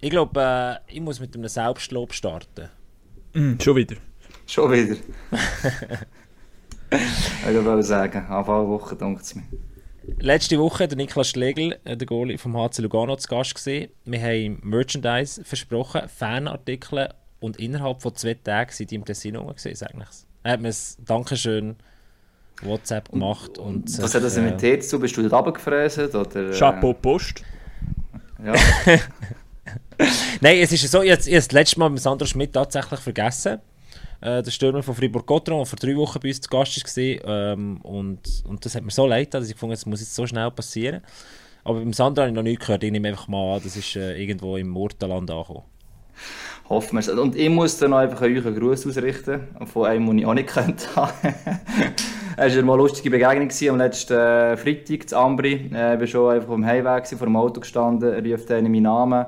Ich glaube, äh, ich muss mit einem Selbstlob starten. Mm, schon wieder. Schon wieder. ich wollte sagen, Anfang Woche denkt es mir. Letzte Woche der Niklas Schlegel, äh, der Goalie vom HC Lugano, zu Gast gesehen. Wir haben Merchandise versprochen, Fanartikel und innerhalb von zwei Tagen sind die im Tessin gesehen, eigentlich. Er hat mir ein Dankeschön WhatsApp gemacht. Und, und was hat das mit dir zu? Bist du dort runtergefräst? Oder, äh? Chapeau Post. Ja. Nein, es ist so, ich habe das letzte Mal mit Sandro Schmidt tatsächlich vergessen. Äh, der Stürmer von Fribourg-Gotteron, der vor drei Wochen bei uns zu Gast war. Ähm, und, und das hat mir so leid, dass ich gefunden das muss jetzt so schnell passieren. Aber beim Sandro habe ich noch nichts gehört. Ich nehme einfach mal an, das ist äh, irgendwo im Murtenland angekommen. Hoffen wir es. Und ich muss dann einfach euch einen Gruß ausrichten, von einem, den ich auch nicht kennt Es war eine lustige Begegnung am letzten äh, Freitag, in Ambri. Äh, ich war schon einfach am Heimweg, vor dem Auto gestanden, rief dann meinen Namen.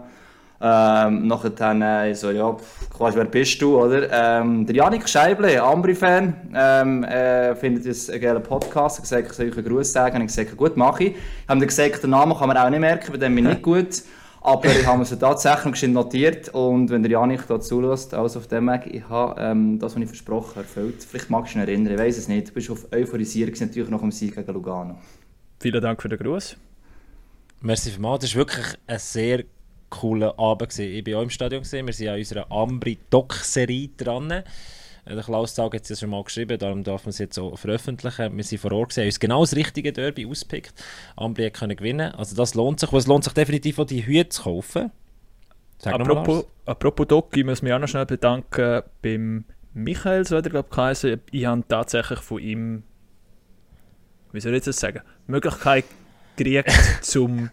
Ähm, nachher dann äh, so, ja, quasi, wer bist du, oder? Ähm, der Janik Scheible, Ambri-Fan, ähm, äh, findet das einen geilen Podcast. Er hat gesagt, ich soll euch einen Gruß sagen. Und ich gesagt, gut, mache ich. Ich habe gesagt, den Namen kann man auch nicht merken, bei dem bin ich nicht gut. Aber ich habe es tatsächlich notiert und wenn der Janik da zulässt, alles auf dem Weg, ich habe ähm, das, was ich versprochen habe, erfüllt. Vielleicht magst du dich erinnern, ich weiß es nicht. Du bist auf Euphorisierung natürlich nach dem Sieg gegen Lugano. Vielen Dank für den Gruß. Merci vielmals. Das war wirklich ein sehr cooler Abend. Gewesen. Ich war auch im Stadion, gewesen. wir sind an unserer Ambri-Doc-Serie dran. Äh, der Klaus Tag hat es ja schon mal geschrieben, darum darf man es jetzt so veröffentlichen. Wir sind vor Ort gesehen, uns genau das richtige Derby auspickt. Ambri können gewinnen. Also das lohnt sich. es lohnt sich definitiv auch die Hüte zu kaufen. Sag apropos, apropos Doc, ich muss mich auch noch schnell bedanken beim Michael, so hat er glaube ich Ich habe tatsächlich von ihm, wie soll ich das sagen, Möglichkeit gekriegt, zum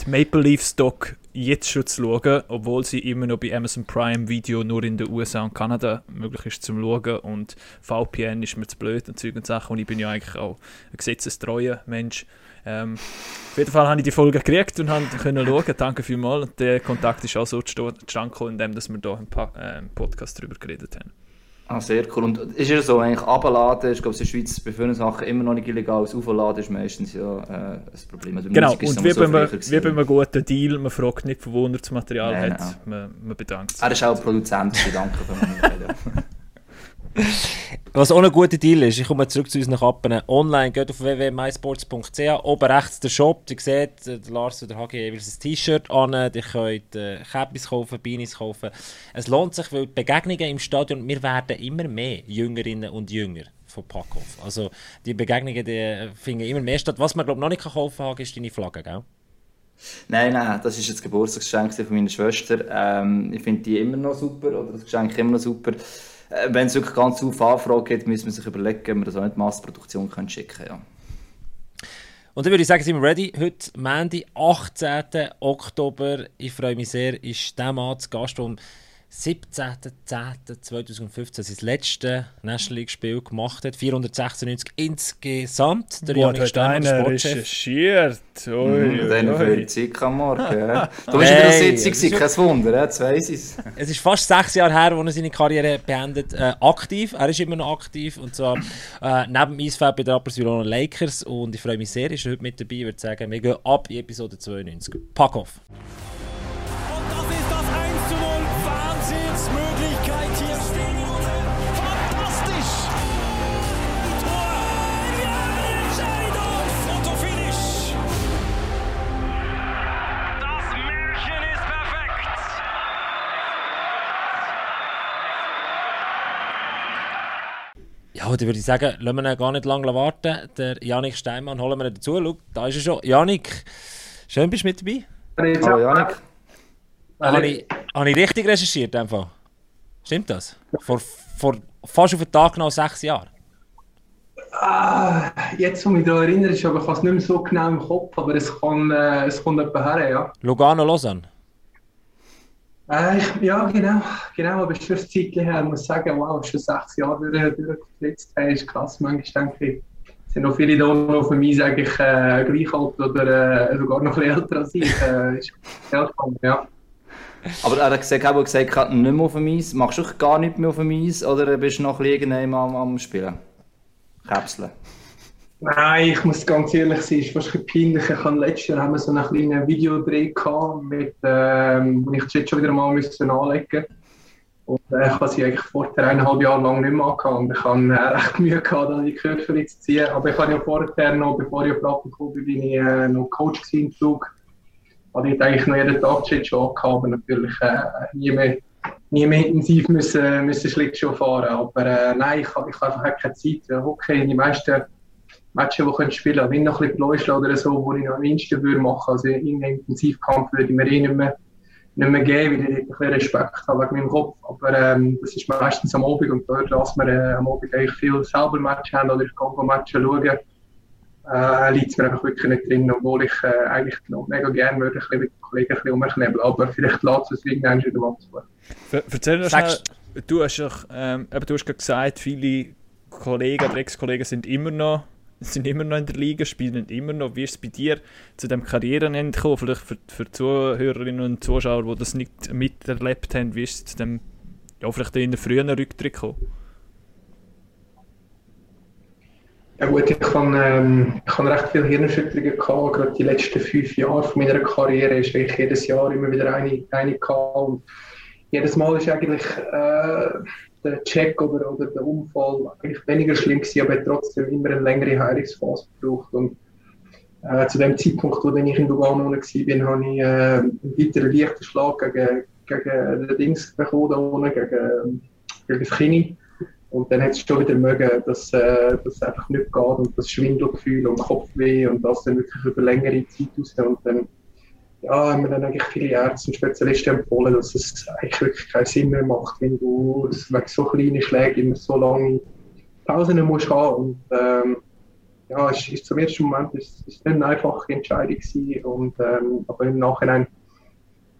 die Maple Leaf Stock jetzt schon zu schauen, obwohl sie immer noch bei Amazon Prime Video nur in den USA und Kanada möglich ist zum Schauen und VPN ist mir zu blöd und Zeug und Sachen und ich bin ja eigentlich auch ein gesetzestreuer Mensch. Ähm, auf jeden Fall habe ich die Folge gekriegt und konnte schauen. Danke vielmals. Der Kontakt ist auch so zustande gekommen, indem wir hier äh, im Podcast darüber geredet haben. Ah, sehr cool. Und ist ja so, eigentlich abladen, ich glaube, in der Schweiz bei vielen Sachen immer noch nicht illegal, das Aufladen ist meistens ja äh, das Problem. Also genau, und wie, so bei wie bei einem guten Deal, man fragt nicht, von wo er das Material Nein, hat, man, man bedankt sich. Er ist auch Produzent, danke für mich. Was auch ein guter Deal ist, ich komme zurück zu unseren Kappen. Online, geht auf www.mysports.ch, oben rechts der Shop, ihr seht, der Lars oder HG jeweils ein T-Shirt an, ihr könnt äh, Käppis kaufen, Beanies kaufen. Es lohnt sich, weil die Begegnungen im Stadion, wir werden immer mehr Jüngerinnen und Jünger von Packoff. Also die Begegnungen die finden immer mehr statt. Was man glaube noch nicht kaufen kann, ist deine Flagge, gell? Nein, nein, das ist das Geburtstagsgeschenk von meiner Schwester. Ähm, ich finde die immer noch super, oder das Geschenk immer noch super. Äh, wenn es wirklich ganz auf Anfrage geht, müssen wir sich überlegen, ob wir das auch in die Massproduktion können schicken können. Ja. Und dann würde ich sagen, sind wir ready. Heute, Montag, 18. Oktober. Ich freue mich sehr, ist der Mann zu Gast, um 17.10.2015 sein letztes National League-Spiel gemacht hat. 496 insgesamt. Der Janik Steiner recherchiert. Ui, mhm, dann für die Zeit am Morgen. Ja. Du bist hey, in der Sitzung, kein Wunder, jetzt weiss ich es. Es ist fast sechs Jahre her, als er seine Karriere beendet äh, aktiv. Er ist immer noch aktiv. Und zwar äh, neben dem Eisfeld bei den Rapperswil Lakers. Und ich freue mich sehr, ist heute mit dabei. Ich würde sagen, wir gehen ab in Episode 92. Pack auf! Dann würde ich sagen, lassen wir ihn gar nicht lange warten. Der Janik Steinmann holen wir dazu. Schau, da ist er schon. Janik, schön bist du mit dabei. Hallo Janik. Habe ich, habe ich richtig recherchiert einfach? Stimmt das? Vor, vor fast auf den Tag genau sechs Jahren? Ah, jetzt, wo ich mich daran erinnere, ist aber ich es nicht mehr so genau im Kopf, aber es, kann, äh, es kommt etwa her, ja. Lugano, Lausanne? Äh, ich, ja, genau, genau, aber ein Zeitchen her, ich muss sagen, wow, schon sechs Jahre durch, durchgeflitzt, hey, ist krass, manchmal denke ich, sind noch viele da noch für mich, sage äh, gleich alt oder äh, sogar noch ein älter als ich, äh, ist spannend, ja. Aber er hat gesagt, er gesagt, er nicht mehr auf dem Eis. Machst du gar nicht mehr auf dem Eis oder bist du noch irgendwann am, am Spielen? Käpseln? Nein, ich muss ganz ehrlich sein, es ist fast ein peinlich. Ich habe letztes Jahr haben wir so einen kleinen Videodreh mit, ähm, wo ich jetzt schon wieder mal anlegen Und äh, ich habe sie eigentlich vorher eineinhalb Jahre lang nicht mehr angehabt. Und ich habe äh, recht Mühe gehabt, die Körper zu ziehen. Aber ich habe ja vorher noch, bevor ich auf Rappen gekommen bin, ich äh, noch Coach im Zug. Habe ich eigentlich noch jeden Tag schon angehabt, aber natürlich äh, nie mehr nie mehr intensiv müssen, müssen Schlittschuh fahren. Aber äh, nein, ich, ich habe einfach keine Zeit. Okay, die meisten Matches, die ich spielen können, wenn noch ein bisschen Bläuschle oder so, wo ich noch am minsten würde machen. Also in einem Intensivkampf würde ich mir eh nicht mehr, nicht mehr geben, weil ich ein bisschen Respekt habe wegen meinem Kopf. Aber ähm, das ist meistens am Abend und dort, dass wir äh, am Abend eigentlich viel selber Match haben oder ich kann Matches schauen, äh, liegt es mir einfach wirklich nicht drin, obwohl ich äh, eigentlich noch mega gerne würde, ein bisschen mit den Kollegen ein bisschen umknebeln. Aber vielleicht lässt es irgendwann wieder mal zu. Erzähl uns schnell, du hast, ähm, du hast gesagt, viele Kollegen oder Ex-Kollegen sind immer noch sind immer noch in der Liga, spielen immer noch. Wie ist es bei dir zu dem Karrierenende gekommen? Vielleicht für, für Zuhörerinnen und Zuschauer, die das nicht miterlebt haben, wie ist es zu dem, ja, vielleicht in der frühen Rücktritt gekommen? Ja gut, ich habe, ähm, ich habe recht viele Hirnerschütterungen gehabt. Gerade die letzten fünf Jahre von meiner Karriere ist eigentlich jedes Jahr immer wieder eine, eine gehabt. Und jedes Mal ist eigentlich äh, der Check oder, oder der Unfall eigentlich weniger schlimm gewesen, aber trotzdem immer eine längere Heilungsphase gebraucht. Und äh, zu dem Zeitpunkt, wo ich in Lugano war, bin, habe ich äh, einen weiteren leichten Schlag gegen, gegen den Dings bekommen, unten, gegen, gegen das Knie. Und dann hat es schon wieder mögen, dass äh, das einfach nicht geht und das Schwindelgefühl und Kopfweh und das dann wirklich über längere Zeit aus. Und dann ja, haben mir dann eigentlich viele Ärzte und Spezialisten empfohlen, dass es eigentlich wirklich keinen Sinn mehr macht, wenn du wegen so kleinen Schlägen immer so lange Pausen musst haben. Und ähm, ja, es ist zum ersten Moment ist, ist eine einfache Entscheidung gewesen. Und, ähm, aber im Nachhinein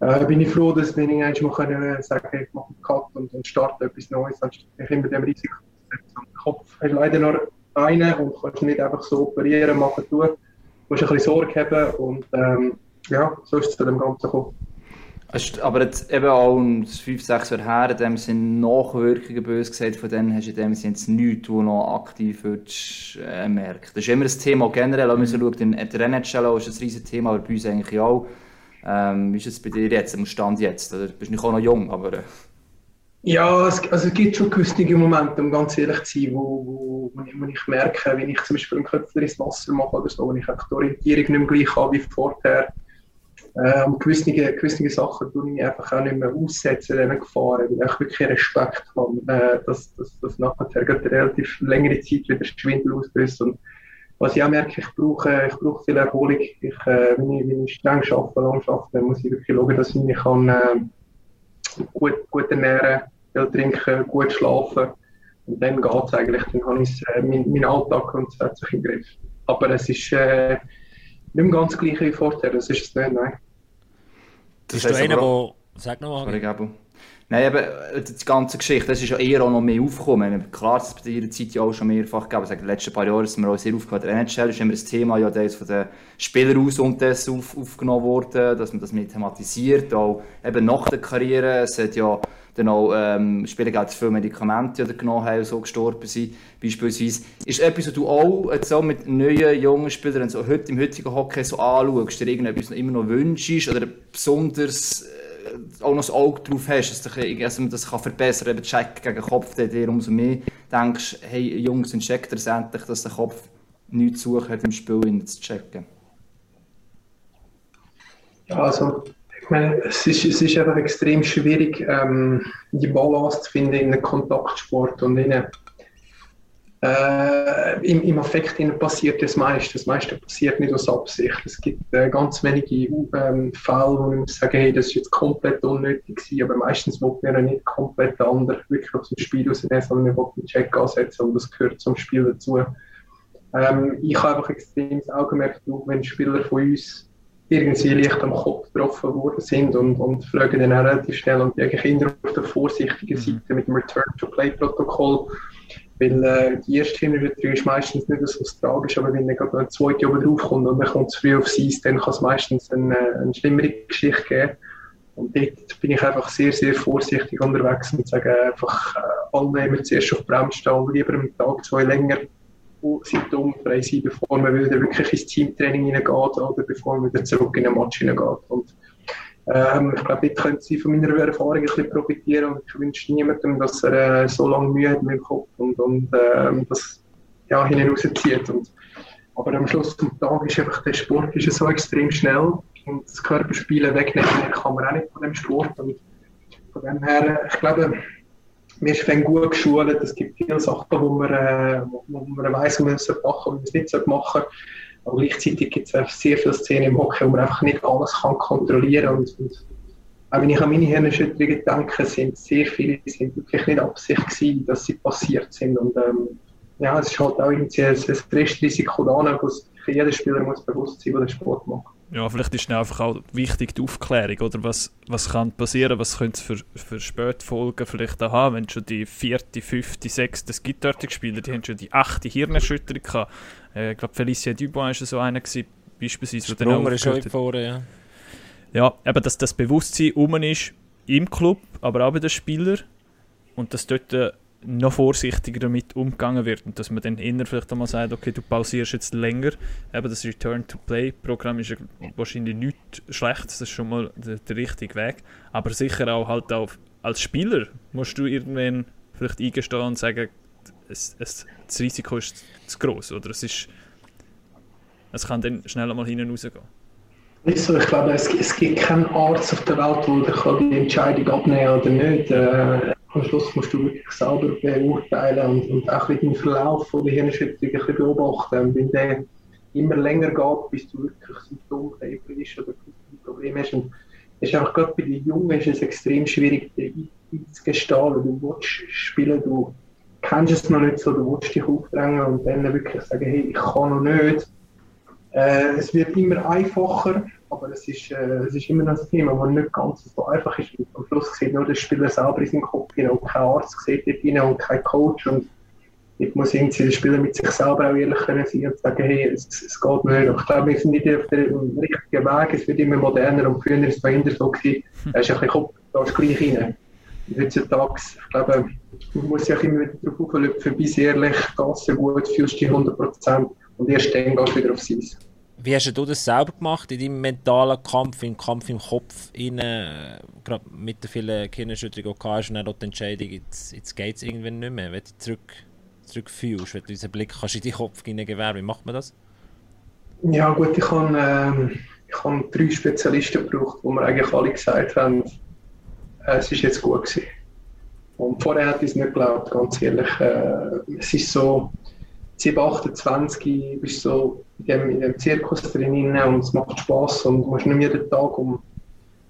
äh, bin ich froh, dass wir irgendwann mal können sagen ich mache einen Cut und, und starte etwas Neues, anstatt ich immer dem Risiko setzen. Und Kopf hast leider nur einen und kannst nicht einfach so operieren, machen, tun. Du musst ein bisschen Sorge haben und ähm, ja, so ist es zu dem Ganzen gekommen. Aber jetzt eben auch um 5, 6 Jahre her, in dem sind Nachwirkungen bös gesagt, von denen hast du in dem Sinne jetzt nichts, wo noch aktiv würdest, äh, merken. Das ist immer ein Thema generell, wenn man schaut, in der NHL ist das ein riesiges Thema, aber bei uns eigentlich auch. Ähm, wie ist es bei dir jetzt, am Stand jetzt? Oder bist du nicht auch noch jung, aber... Äh. Ja, es, also es gibt schon gewisse Momente, um ganz ehrlich zu sein, wo, wo, wo, ich, wo ich merke, wenn ich zum Beispiel einen Köpfler ins Wasser mache oder so, wenn ich die Orientierung nicht mehr gleich habe wie vorher, äh, gewisse, gewisse Sachen tue ich einfach auch nicht mehr aussetzen, diesen Gefahren, weil ich wirklich Respekt habe, äh, dass, dass nachher relativ längere Zeit wieder Schwindel auslöst. Und was ich auch merke, ich brauche, ich brauche viel Erholung. Ich, äh, wenn, ich, wenn ich streng arbeite, lang arbeite, dann muss ich wirklich schauen, dass ich mich kann, äh, gut, gut ernähren viel trinken, gut schlafen. Und dann geht es eigentlich, dann habe ich äh, meinen mein Alltag grundsätzlich im Griff. Aber es ist äh, nicht mehr ganz gleich wie vorher, das ist es nicht, nein. Das Bist du einer, der... Sag noch mal. Nein, aber äh, die ganze Geschichte, das ist ja eher auch noch mehr aufgekommen. Klar, das bei der Zeit ja auch schon mehrfach gegeben. in den letzten paar Jahren sind wir auch sehr aufgekommen. Der NHL ist immer das Thema, ja, der ist von den Spielern aus und das auf, aufgenommen worden, dass man das mit thematisiert. Auch eben nach der Karriere. Es hat ja dann auch ähm, Spieler gibt viele Medikamente oder genommen haben so gestorben sind, beispielsweise. Ist etwas, was du auch jetzt auch mit neuen, jungen Spielern so heute, im heutigen Hockey so anschaust, dir irgendetwas immer noch wünschst oder besonders äh, auch noch das Auge drauf hast, dass, dich, dass man das kann verbessern kann, eben Check gegen den Kopf, der dir umso mehr denkst, hey Jungs, checkt das endlich, dass der Kopf nichts zu suchen hat im Spiel, zu checken. Ja, also ich meine, es ist, es ist einfach extrem schwierig, ähm, die Balance zu finden in einem Kontaktsport und in, äh, im, im Affekt passiert das meiste. Das meiste passiert nicht aus Absicht. Es gibt äh, ganz wenige ähm, Fälle, wo ich sagen, hey, das ist jetzt komplett unnötig gewesen, aber meistens man ja nicht komplett anders wirklich aus dem Spiel rausnehmen, sondern man will einen Check ansetzen und das gehört zum Spiel dazu. Ähm, ich habe einfach extrem das Augenmerk wenn Spieler von uns irgendwie leicht am Kopf getroffen worden sind und, und fragen dann auch relativ schnell und eigentlich eher auf der vorsichtigen mhm. Seite mit dem Return-to-Play-Protokoll. Weil äh, die erste Hintertür ist meistens nicht so tragisch, aber wenn dann gerade eine zweite oben draufkommt und dann kommt es früh aufs Eis, dann kann es meistens eine, eine schlimmere Geschichte geben. Und dort bin ich einfach sehr, sehr vorsichtig unterwegs und sage einfach, äh, alle nehmen zuerst auf die Bremse stehen und lieber einen Tag, zwei länger symptomfrei sein, bevor man wieder wirklich ins Teamtraining hineingeht oder bevor man wieder zurück in den Match hineingeht. Und ähm, ich glaube, dort können sie von meiner Erfahrung ein bisschen profitieren und ich wünsche niemandem, dass er äh, so lange Mühe hat mit dem Kopf und, und ähm, das ja. Und, aber am Schluss des Tages ist einfach der Sport ist so extrem schnell und das Körperspielen wegnehmen kann man auch nicht von dem Sport. Und von dem her, ich glaube, wir sind gut geschult. Es gibt viele Sachen, wo man, äh, wo man weiss, man es machen und es nicht machen. Aber gleichzeitig gibt es sehr viele Szenen im Hockey, wo man einfach nicht alles kann kontrollieren kann. Und, und auch wenn ich an meine Hirnerschütterungen denke, sind sehr viele sind wirklich nicht Absicht gewesen, dass sie passiert sind. Und ähm, ja, es ist halt auch irgendwie ein, ein Restrisiko da, was jeder Spieler muss bewusst sein, der den Sport macht. Ja, vielleicht ist einfach auch wichtig die Aufklärung, oder? Was, was kann passieren, was könnte es für, für Spätfolgen vielleicht auch haben, wenn schon die vierte, fünfte, sechste, es gibt dort Spieler, die haben schon die achte Hirnerschütterung gehabt. Äh, ich glaube, Felicia Dubois war so einer gewesen, beispielsweise. Sprunger ist schon vorne, ja. Ja, eben, dass das Bewusstsein um ist im Club, aber auch bei den Spielern und dass dort äh, noch vorsichtiger damit umgegangen wird und dass man dann eher vielleicht einmal sagt, okay, du pausierst jetzt länger. Eben das Return-to-Play-Programm ist wahrscheinlich nichts Schlechtes, das ist schon mal der, der richtige Weg. Aber sicher auch halt auch als Spieler musst du irgendwann vielleicht eingestehen und sagen, es, es, das Risiko ist zu groß oder es ist es kann dann schnell mal hinten rausgehen. Ich glaube, es, es gibt keinen Arzt auf der Welt, der die Entscheidung abnehmen kann oder nicht. Äh, am Schluss musst du wirklich selber beurteilen und, und auch den Verlauf von der Hirnerschütterung ein beobachten. Wenn der immer länger geht, bis du wirklich symptomfrei bist oder ein Problem hast. Und es ist einfach gerade bei den Jungen ist es extrem schwierig, einzugestehen. Du willst spielen, du kennst es noch nicht so, du willst dich aufdrängen und dann wirklich sagen, hey, ich kann noch nicht. Äh, es wird immer einfacher, aber es ist, äh, es ist immer noch ein Thema, das nicht ganz so einfach ist. Am Schluss sieht nur der Spieler selber in seinem Kopf hinein und kein Arzt sieht dort hinein und kein Coach. Und ich muss irgendwie der Spieler mit sich selber auch ehrlich können sein und sagen, hey, es, es geht nicht. ich glaube, wir sind nicht auf dem richtigen Weg. Es wird immer moderner und früher ist es bei so gewesen. Da ist ein bisschen Kopf, da ist gleich rein. Heutzutage, ich glaube, man muss sich immer wieder darauf auflöpfen, bis ehrlich, ganz so gut, fühlst du dich 100 Prozent und erst dann gehst du wieder aufs Eis. Wie hast du das selber gemacht in deinem mentalen Kampf, im Kampf im Kopf, rein, äh, gerade mit den vielen Kinderschütterungen, die du hast, und dann auch die Entscheidung, jetzt, jetzt geht es irgendwann nicht mehr, wenn du zurück, zurückfühlst, wenn du diesen Blick kannst in deinen Kopf hineingeben wie macht man das? Ja gut, ich habe, ähm, ich habe drei Spezialisten gebraucht, wo mir eigentlich alle gesagt haben, äh, es ist jetzt gut gewesen. Und vorher hätte ich es nicht geglaubt, ganz ehrlich. Äh, es ist so, 7, 28 bist so in dem, in dem Zirkus drin und es macht Spass und du musst nicht jeden Tag um,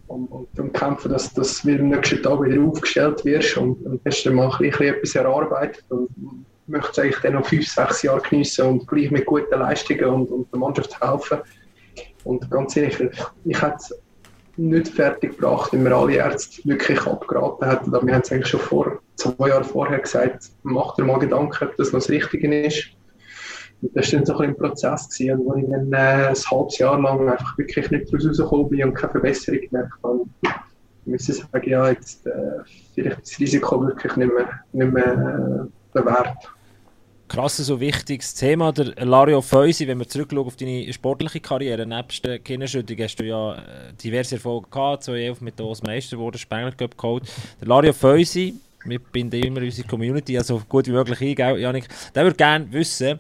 um, um, um kämpfen, dass, dass du am nächsten Tag wieder aufgestellt wirst und, und hast dann mal ein etwas erarbeitet und möchtest eigentlich dann noch 5, 6 Jahre geniessen und gleich mit guten Leistungen und, und der Mannschaft helfen. Und ganz ehrlich, ich, ich hätte es nicht fertig gebracht, wenn mir alle Ärzte wirklich abgeraten hätten. Wir haben es eigentlich schon vor, zwei Jahren vorher gesagt, mach dir mal Gedanken, ob das noch das Richtige ist. Das war dann so ein, Prozess, gewesen, wo ich dann äh, ein halbes Jahr lang einfach wirklich nicht rausgekommen bin und keine Verbesserung gemerkt habe. Ich muss sagen, ja, jetzt äh, vielleicht das Risiko wirklich nicht mehr, nicht mehr äh, wert. Krass, so wichtiges Thema. Der Lario Feusi, wenn wir zurückschauen auf deine sportliche Karriere, nebst der Kinderschüttung hast du ja äh, diverse Erfolge gehabt, 2011 mit der Meister geworden, Spengler Cup geholt. Der Lario Feusi, wir binden immer unsere Community also gut wie möglich ein, Janik, der würde gerne wissen,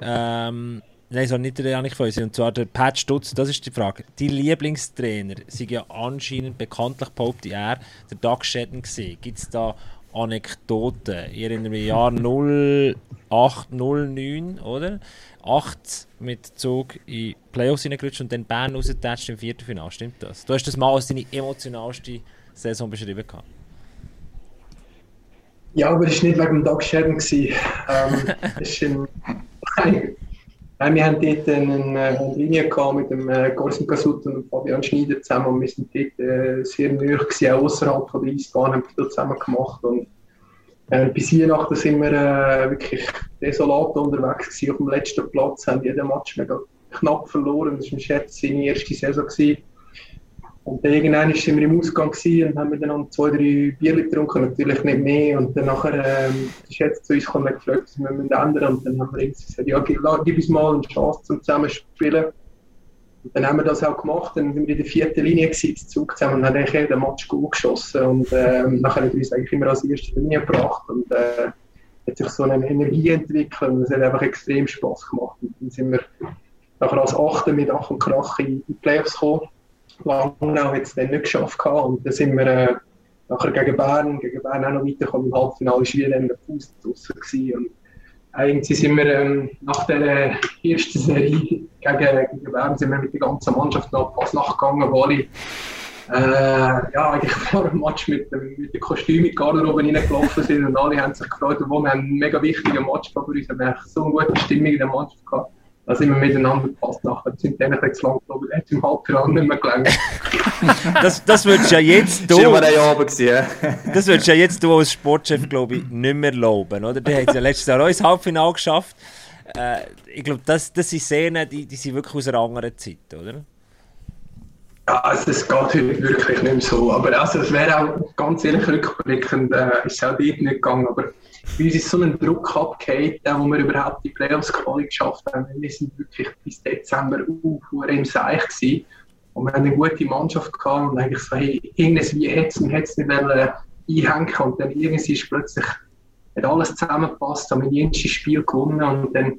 ähm, Nein, so nicht der Janik Feusi, und zwar der Pat Stutz, das ist die Frage. Die Lieblingstrainer sind ja anscheinend bekanntlich, behauptet er, der Doug Shedden gesehen. Gibt es da Anekdoten? Ich erinnere mich Jahr 0809, oder? 8 mit Zug in Playoffs hineingerutscht und dann Bern rausgetatscht im Viertelfinale, stimmt das? Du hast das mal als deine emotionalste Saison beschrieben gehabt. Ja, aber es war nicht wegen dem Doug Shedden. ähm, es ist ein Nein. Wir haben dort eine, eine Linie mit dem äh, Gorsin Kasut und Fabian Schneider zusammen und wir sind dort äh, sehr gewesen, auch außerhalb von der Eisbahn, haben wir zusammen gemacht und äh, bis Weihnachten sind wir äh, wirklich desolat unterwegs gewesen, auf dem letzten Platz, haben jeden Match mega knapp verloren, das war Schätz seine erste Saison gewesen. Und dann irgendwann sind wir im Ausgang und haben dann noch zwei, drei Bier getrunken, natürlich nicht mehr. Und dann nachher ähm, ist jetzt zu uns gekommen und gefragt, was wir müssen ändern. Und dann haben wir gesagt, ja, gib, gib uns mal eine Chance zum Zusammenspielen. Und dann haben wir das auch gemacht. Dann sind wir in der vierten Linie gewesen, Zug zusammen und haben eigentlich den Match gut geschossen. Und ähm, nachher wir uns eigentlich immer als erste Linie gebracht. Und äh, hat sich so eine Energie entwickelt und es hat einfach extrem Spass gemacht. Und dann sind wir nachher als Achte mit Ach und Krach in die Playoffs gekommen Langnau hat es dann nicht geschafft gehabt. und dann sind wir äh, nachher gegen Bern, gegen Bern auch noch weitergekommen. Im Halbfinale war wieder der Fuß draussen gewesen. und eigentlich sind wir ähm, nach der ersten Serie gegen, gegen Bern sind wir mit der ganzen Mannschaft noch fast nachgegangen, wo alle äh, ja, eigentlich vor dem Match mit dem, mit dem Kostüm in die Garderobe reingelaufen sind und alle haben sich gefreut, wir einen mega wichtigen Match für uns haben. Wir haben so eine gute Stimmung in der Mannschaft gehabt da sind wir miteinander gepasst. Nachher sind dann ein zu lang hat im Halbfinale nicht mehr gelangt. das, das würdest du ja jetzt du... Das war oben gewesen, Das würdest du ja jetzt du als Sportchef, glaube ich, nicht mehr loben, oder? Die haben ja letztes Jahr auch ins Halbfinale geschafft. Äh, ich glaube, das, das sind Szenen, die, die sind wirklich aus einer anderen Zeit, oder? Ja, also es geht heute wirklich nicht mehr so. Aber also, es wäre auch ganz ehrlich rückblickend, äh, ist es auch dort nicht gegangen. Aber bei uns ist so ein Druck abgehängt, wo wir überhaupt die Playoffs Quali geschafft haben. Wir sind wirklich bis Dezember auf im Seich gewesen. Und wir haben eine gute Mannschaft gehabt und eigentlich so, hey, irgendwas wie hätte es nicht wollen einhängen und dann irgendwie ist plötzlich hat alles zusammengepasst, haben wir jedes Spiel gewonnen und dann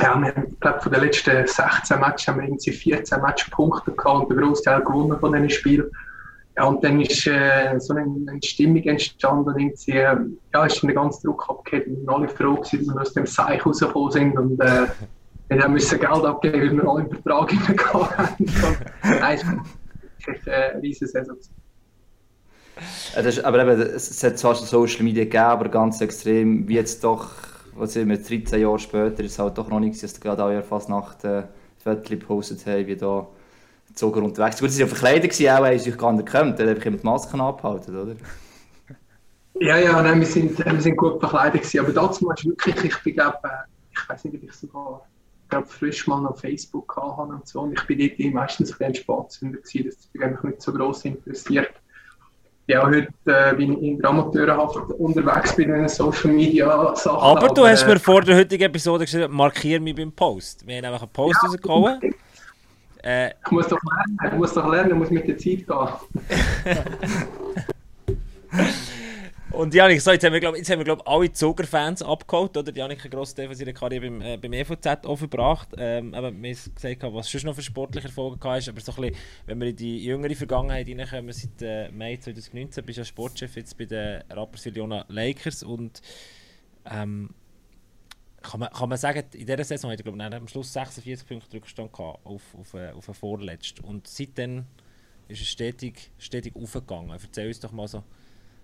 ja, wir haben, ich glaube, von den letzten 16 Matches haben wir irgendwie 14 Matchpunkte gehabt und den Großteil gewonnen von diesen Spielen. Ja, und dann ist äh, so eine, eine, Stimmung entstanden irgendwie, äh, ja, ist ein ganz Druck abgegeben und alle froh gewesen, dass wir aus dem Seich rausgekommen sind und äh, wir haben müssen Geld abgeben, weil wir alle im Vertrag hineingegangen haben. Nein, es ist eine riesige Saison. Aber eben, es hat zwar Social Media gegeben, aber ganz extrem, wie jetzt doch, was sind wir, 13 Jahre später, ist es halt doch noch nichts, dass gerade auch fast nach der Fotos gepostet haben, wie da sogar unterwegs. Gut, sie waren ja verkleidet, auch haben sich gar nicht gekannt, dann habe ich immer die Masken abgehalten, oder? Ja, ja, nein, wir, sind, wir sind gut verkleidet gewesen, aber dazu ist wirklich, ich glaube, äh, ich weiß nicht, ob ich sogar ich glaube, frisch mal auf Facebook hatte und so. Und ich bin dort meistens ein Spatzhünder gewesen, das mich eigentlich nicht so gross interessiert. Ja, heute äh, bin ich in der Amateurhaft unterwegs bei den Social Media Sachen. Aber, aber du hast mir vor der heutigen Episode gesagt, markiere mich beim Post. Wir haben einfach einen Post ja, rausgehauen. Äh, ich muss doch lernen, ich muss doch lernen, ich muss mit der Zeit gehen. Und Janik, so, jetzt haben wir, glaub, jetzt haben wir glaub, alle Zuckerfans abgeholt, oder? Janik, ein grosser Teil von seiner Karriere beim, äh, beim EVZ aufgebracht. Ähm, aber wir haben gesagt, was schon noch für sportliche Erfolge hast, aber so ein bisschen, wenn wir in die jüngere Vergangenheit reinkommen, seit äh, Mai 2019 bist du ja Sportchef jetzt bei den Rappers Iljona Lakers und ähm, kann man, kann man sagen, in dieser Saison hat er glaube ich, am Schluss 46 Punkte Rückstand gehabt auf, auf, äh, auf, auf Vorletzt. Und seitdem ist es stetig, stetig aufgegangen. Erzähl uns doch mal so,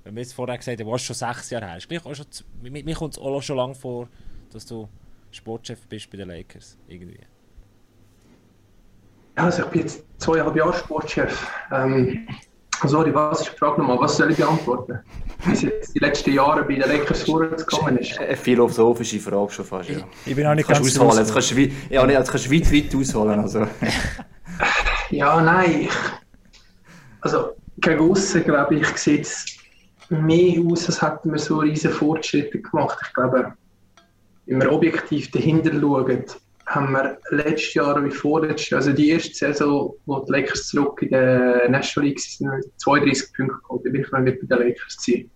wenn wir jetzt vorher gesagt haben, du warst schon sechs Jahre her, mir kommt es auch schon lange vor, dass du Sportchef bist bei den Lakers, irgendwie. Ja, also ich bin jetzt zweieinhalb Jahre Sportchef. Ähm, Sorry, was ist die Frage nochmal? Was soll ich beantworten? Wie es jetzt die letzten Jahre bei den Lakers vorgekommen ist? Eine philosophische Frage schon fast, ja. Ich bin auch nicht ganz ausholen. Jetzt kannst du, weit, ja, jetzt kannst weit, weit ausholen. Also. ja, nein. Also, gegen aussen, glaube ich, sieht es mehr aus, als hätten wir so riesige Fortschritte gemacht. Ich glaube, wenn wir objektiv dahinter schauen, haben wir letztes Jahr wie vorletztes Jahr, also die erste Saison, wo die Lakers zurück in der National League sind, 32 Punkte geholt. Da bin ich noch nicht bei den Lakers gewesen.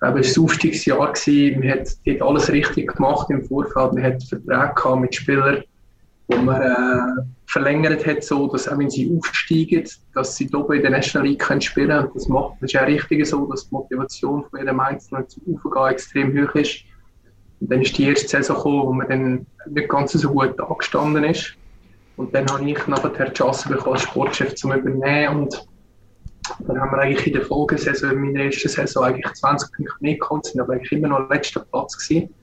Glaube, es war ein Aufstiegsjahr. Gewesen. Man hat dort alles richtig gemacht im Vorfeld. Man hat Verträge mit Spielern, wo man äh, verlängert hat, so dass auch wenn sie aufsteigen, dass sie oben in der National League können spielen können. Das das ist auch richtig so, dass die Motivation von jedem Einzelnen zum Aufgehen extrem hoch ist. Und dann ist die erste Saison gekommen, wo man dann nicht ganz so gut angestanden ist. Und dann habe ich nachher die Chance bekommen, als Sportchef zu übernehmen. Und dann haben wir eigentlich in der Folgesaison, in meiner ersten Saison, eigentlich 20 Punkte mehr gekommen, sind aber eigentlich immer noch letzter Platz gewesen.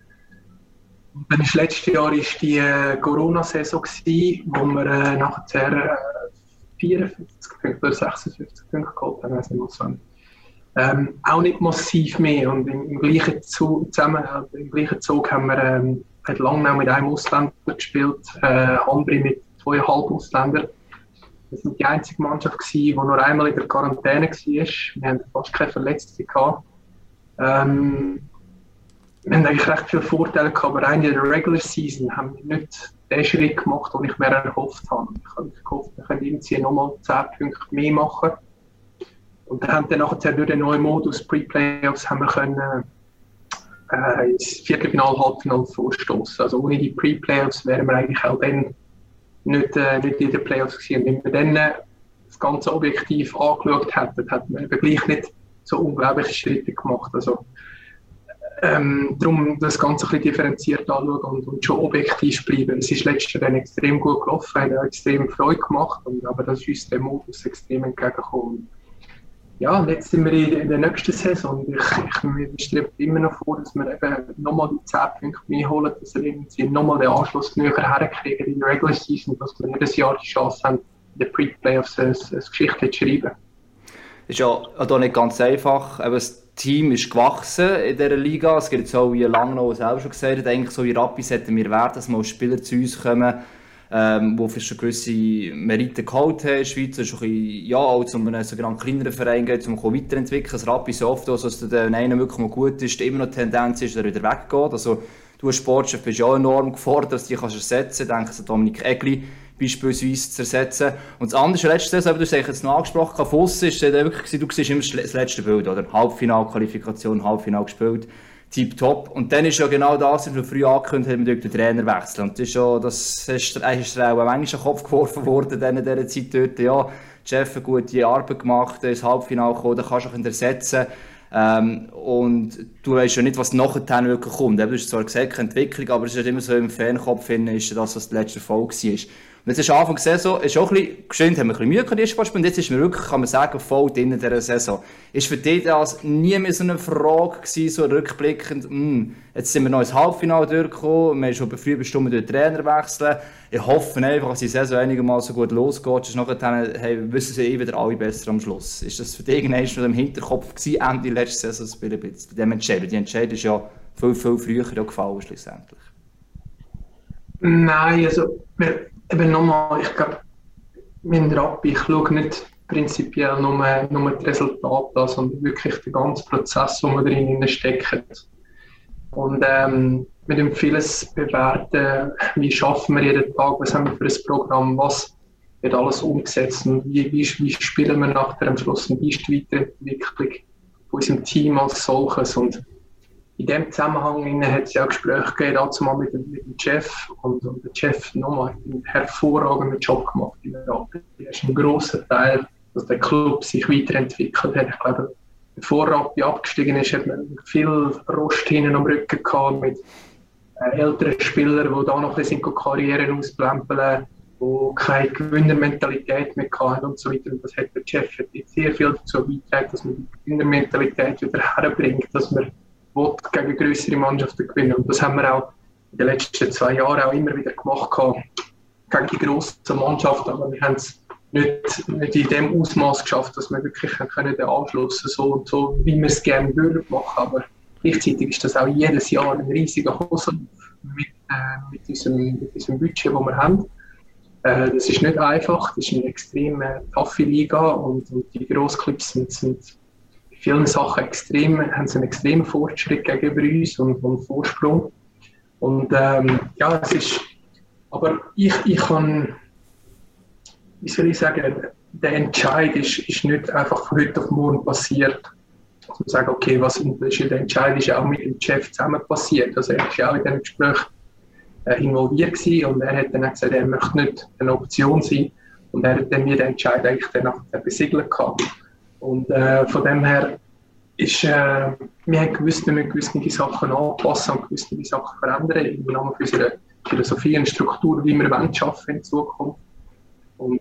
Und dann ist letztes Jahr ist die äh, Corona-Saison gewesen, wo wir äh, nachher äh, 54 Punkte oder 56 Punkte geholt haben, weiß nicht was ähm, auch nicht massiv mehr. Und im, im gleichen Zug, zusammen, äh, im gleichen Zug haben wir ähm, hat Langnau mit einem Ausländer gespielt, äh, Ambri mit zweieinhalb Ausländern. das sind die einzige Mannschaft gewesen, die nur einmal in der Quarantäne war. Wir haben fast keine Verletzten gehabt. Ähm, wir haben eigentlich recht viele Vorteile gehabt, aber rein in der Regular Season haben wir nicht den Schritt gemacht, den ich mir erhofft habe. Ich habe gehofft, wir können irgendwie nochmal 10 Punkte mehr machen. Und haben dann nachher durch den neuen Modus Pre-Playoffs haben wir können äh, ins Viertelfinale, Halbfinale vorstoßen. Also ohne die Pre-Playoffs wären wir eigentlich auch dann nicht, äh, nicht in den Playoffs gewesen. Wenn wir dann äh, das Ganze objektiv angeschaut hätten, hätten wir eben gleich nicht so unglaubliche Schritte gemacht. Also, ähm, darum das Ganze ein bisschen differenziert anschauen und, und schon objektiv bleiben. Es ist letztes Jahr extrem gut gelaufen, hat extrem Freude gemacht, und, aber das ist uns der Modus extrem entgegengekommen ja, und jetzt sind wir in, der nächsten Saison. Ich, ich, ich strebe immer noch vor, dass wir eben nochmal die 10 Punkte mehr holen, dass wir irgendwie nochmal den Anschluss näher herkriegen in der Regular Season, dass wir jedes Jahr die Chance haben, in den Pre-Playoffs eine, eine Geschichte zu schreiben. Das ist ja auch nicht ganz einfach. Aber das Team ist gewachsen in dieser Liga. Es gibt so, wie Langnau selber schon gesagt hat, eigentlich so wie Rappi hätten wir werden, dass mal Spieler zu uns kommen, ähm, wo schon gewisse Merite geholt haben in der Schweiz, ist ein bisschen, ja, auch zu einem sogenannten kleineren Verein geht, um weiterentwickeln. Das Rappi so oft, also, dass der eine wirklich mal gut ist, immer noch die Tendenz ist, dass er wieder weggeht. Also, du als Sportchef bist ja enorm gefordert, dass du dich ersetzen kannst. Ich denke, Dominik Egli beispielsweise zu ersetzen. Und das andere ist letzte Saison, du hast jetzt noch angesprochen, Fuss ist du siehst immer das letzte Bild, oder? Halbfinalqualifikation, Halbfinal gespielt tipptopp. Und dann ist ja genau das, was wir früh angekündigt haben, wir den Trainer wechseln. Und das ist ja, das ist, ist auch manchmal in den Kopf geworfen worden in dieser Zeit dort. Ja, Jeff hat gute Arbeit gemacht, ins Halbfinale gekommen, dann kannst du auch ersetzen. Ähm, und du weißt ja nicht, was nachher wirklich kommt. Du hast zwar gesagt, Entwicklung, aber es ist immer so im Fernkopf, ist das, was der letzte Erfolg war. Jetzt ist Anfang der Saison, ist auch ein bisschen, geschwind haben wir ein bisschen Mühe gehabt, und jetzt ist mir wirklich, kann man sagen, voll drin in dieser Saison. Ist für dich das nie mehr so eine Frage gewesen, so rückblickend, mh, hm, jetzt sind wir noch ins Halbfinale durchgekommen, wir haben schon früh bestimmt den Trainer wechseln. Ich hoffe einfach, dass die Saison einigermaßen gut losgeht, ist nachher, hey, wissen sie eh wieder alle besser am Schluss. Ist das für dich irgendwann schon im Hinterkopf gewesen, Ende letzter Saison, ein bisschen, bei dem Entscheid? Die Entscheid ist ja viel, viel früher gefallen, schlussendlich. Nein, also, wir eben nochmal, ich glaube, mein Rappi, ich schaue nicht prinzipiell nur, nur das Resultat an, sondern wirklich den ganzen Prozess, den wir drin stecken. Und ähm, wir dem vieles bewerten, wie schaffen wir jeden Tag, was haben wir für ein Programm, was wird alles umgesetzt und wie, wie, wie spielen wir nachher am Schluss und wie ist die Weiterentwicklung von unserem Team als solches. Und in dem Zusammenhang hat es ja Gespräche gegeben, dazu mal mit, dem, mit dem Chef. Und, und der Chef nochmal einen hervorragenden Job gemacht in der Rapid. Er ist ein grosser Teil, dass der Club sich weiterentwickelt hat. Ich glaube, bevor Rappi abgestiegen ist, hat man viel Rost hinten am Rücken gehabt mit äh, älteren Spielern, die da noch ein bisschen Karrieren ausplempeln, die keine Gewinnermentalität mehr hatten und so weiter. Und das hat der Chef sehr viel dazu beigetragen, dass man die Gewinnermentalität wieder herbringt, dass man gegen größere Mannschaften gewinnen. Und das haben wir auch in den letzten zwei Jahren auch immer wieder gemacht gegen die grossen Mannschaften. Aber wir haben es nicht, nicht in dem Ausmaß geschafft, dass wir wirklich können den Anschluss so und so, wie wir es gerne würden machen. Aber gleichzeitig ist das auch jedes Jahr ein riesiger Hosen mit, äh, mit, diesem, mit diesem Budget, das wir haben. Äh, das ist nicht einfach, das ist eine extrem äh, taffe Liga und, und die Grossclips sind, sind vielen Sachen extrem, haben sie einen extremen Fortschritt gegenüber uns und, und Vorsprung. Und ähm, ja, es ist, aber ich, ich kann, wie soll ich sagen, der Entscheid ist, ist nicht einfach von heute auf morgen passiert. Man sagt, okay, was ist der Entscheid ist auch mit dem Chef zusammen passiert. Also er war ja auch in diesem Gespräch äh, involviert gewesen und er hat dann gesagt, er möchte nicht eine Option sein. Und er hat dann mir den Entscheid eigentlich dann besiegelt gehabt. Und äh, von dem her ist, äh, wir haben gewusst, wir müssen gewisse Sachen anpassen und gewisse Sachen verändern im Namen für unsere Philosophie und Struktur, wie wir schaffen in Zukunft. Und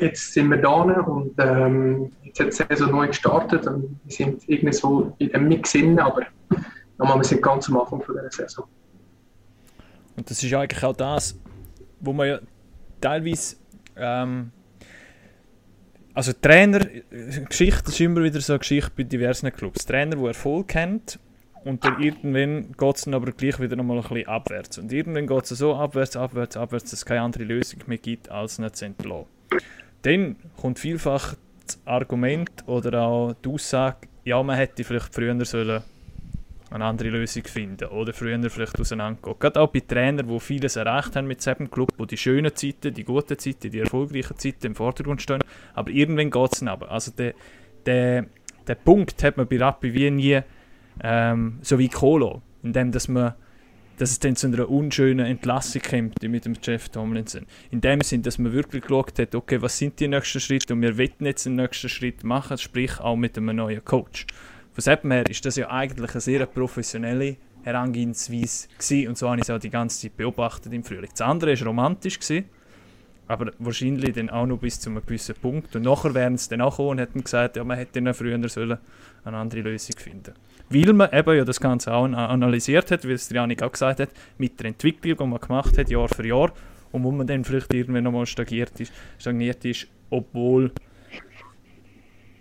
jetzt sind wir da und ähm, jetzt hat die Saison neu gestartet und wir sind irgendwie so in dem Mix drin, aber nochmal, wir sind ganz am Anfang von dieser Saison. Und das ist eigentlich auch das, wo man ja teilweise ähm, also Trainer-Geschichte ist immer wieder so eine Geschichte bei diversen Clubs. Trainer, der Erfolg kennt und dann irgendwann geht es dann aber gleich wieder nochmal ein bisschen abwärts. Und irgendwann geht es so abwärts, abwärts, abwärts, dass es keine andere Lösung mehr gibt, als nicht zu entlassen. dann kommt vielfach das Argument oder auch die Aussage, ja, man hätte vielleicht früher sollen eine andere Lösung finden oder früher vielleicht auseinandergehen. Gerade auch bei Trainern, die vieles erreicht haben mit diesem Club, wo die schönen Zeiten, die guten Zeiten, die erfolgreichen Zeiten im Vordergrund stehen, aber irgendwann geht es nicht. Also der, der, der Punkt hat man bei Rappi wie nie ähm, so wie Kolo, indem dass man dass es dann zu einer unschönen Entlassung kommt mit dem Jeff Tomlinson. In dem Sinn, dass man wirklich geschaut hat, okay, was sind die nächsten Schritte und wir wollen jetzt den nächsten Schritt machen, sprich auch mit einem neuen Coach. Von dem her ist das ja eigentlich eine sehr professionelle Herangehensweise gewesen, und so habe ich es auch die ganze Zeit beobachtet im Frühling. Das andere war romantisch, gewesen, aber wahrscheinlich dann auch noch bis zu einem gewissen Punkt. Und nachher wären sie dann auch gekommen und hätten gesagt, ja, man hätte dann früher sollen eine andere Lösung finden Weil man eben ja das Ganze auch analysiert hat, wie es Janik auch gesagt hat, mit der Entwicklung, die man gemacht hat, Jahr für Jahr, und wo man dann vielleicht irgendwann nochmal stagniert ist, stagniert ist obwohl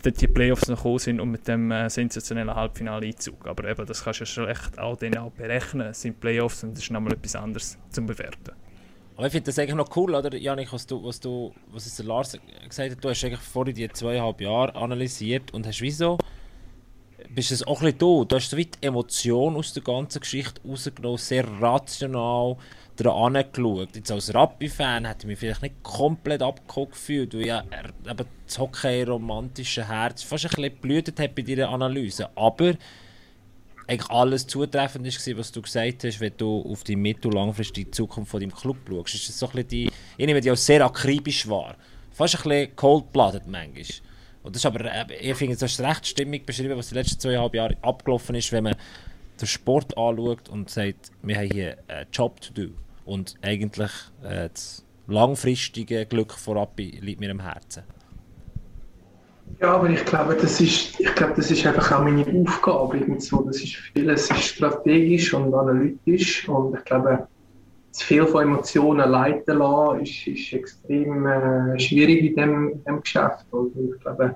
dort die Playoffs noch gekommen sind und mit dem äh, sensationellen Halbfinale-Einzug. Aber eben, das kannst du ja schlecht auch, dann auch berechnen. Es sind Playoffs und das ist nochmal etwas anderes zum Bewerten. Aber ich finde das eigentlich noch cool, oder, Janik, was du, was du, was ist der Lars gesagt hat, du hast eigentlich vor die zweieinhalb Jahre analysiert und hast wieso, bist es auch ein bisschen du, du hast so weit Emotion aus der ganzen Geschichte rausgenommen, sehr rational, dran angeschaut. Jetzt als Rappi-Fan hätte ich mich vielleicht nicht komplett abgeholt gefühlt, weil ja eben das Hockey-romantische Herz fast ein bisschen blühtet hat bei deiner Analyse. Aber eigentlich alles zutreffend war, was du gesagt hast, wenn du auf die mittel- und langfristige Zukunft von deinem Club schaust. Ist das so ein die, ich nehme die auch sehr akribisch wahr. Fast ein bisschen cold-blooded manchmal. Und das ist aber, ich finde, das ist recht stimmig beschrieben, was die letzten zweieinhalb Jahre abgelaufen ist, wenn man den Sport anschaut und sagt, wir haben hier einen Job to do. Und eigentlich äh, das langfristige Glück vorab liegt mir am Herzen. Ja, aber ich glaube, das ist, ich glaube, das ist einfach auch meine Aufgabe. So. Das ist vieles ist strategisch und analytisch und ich glaube, zu viel von Emotionen leiten lassen ist, ist extrem äh, schwierig in in dem Geschäft. Und ich glaube,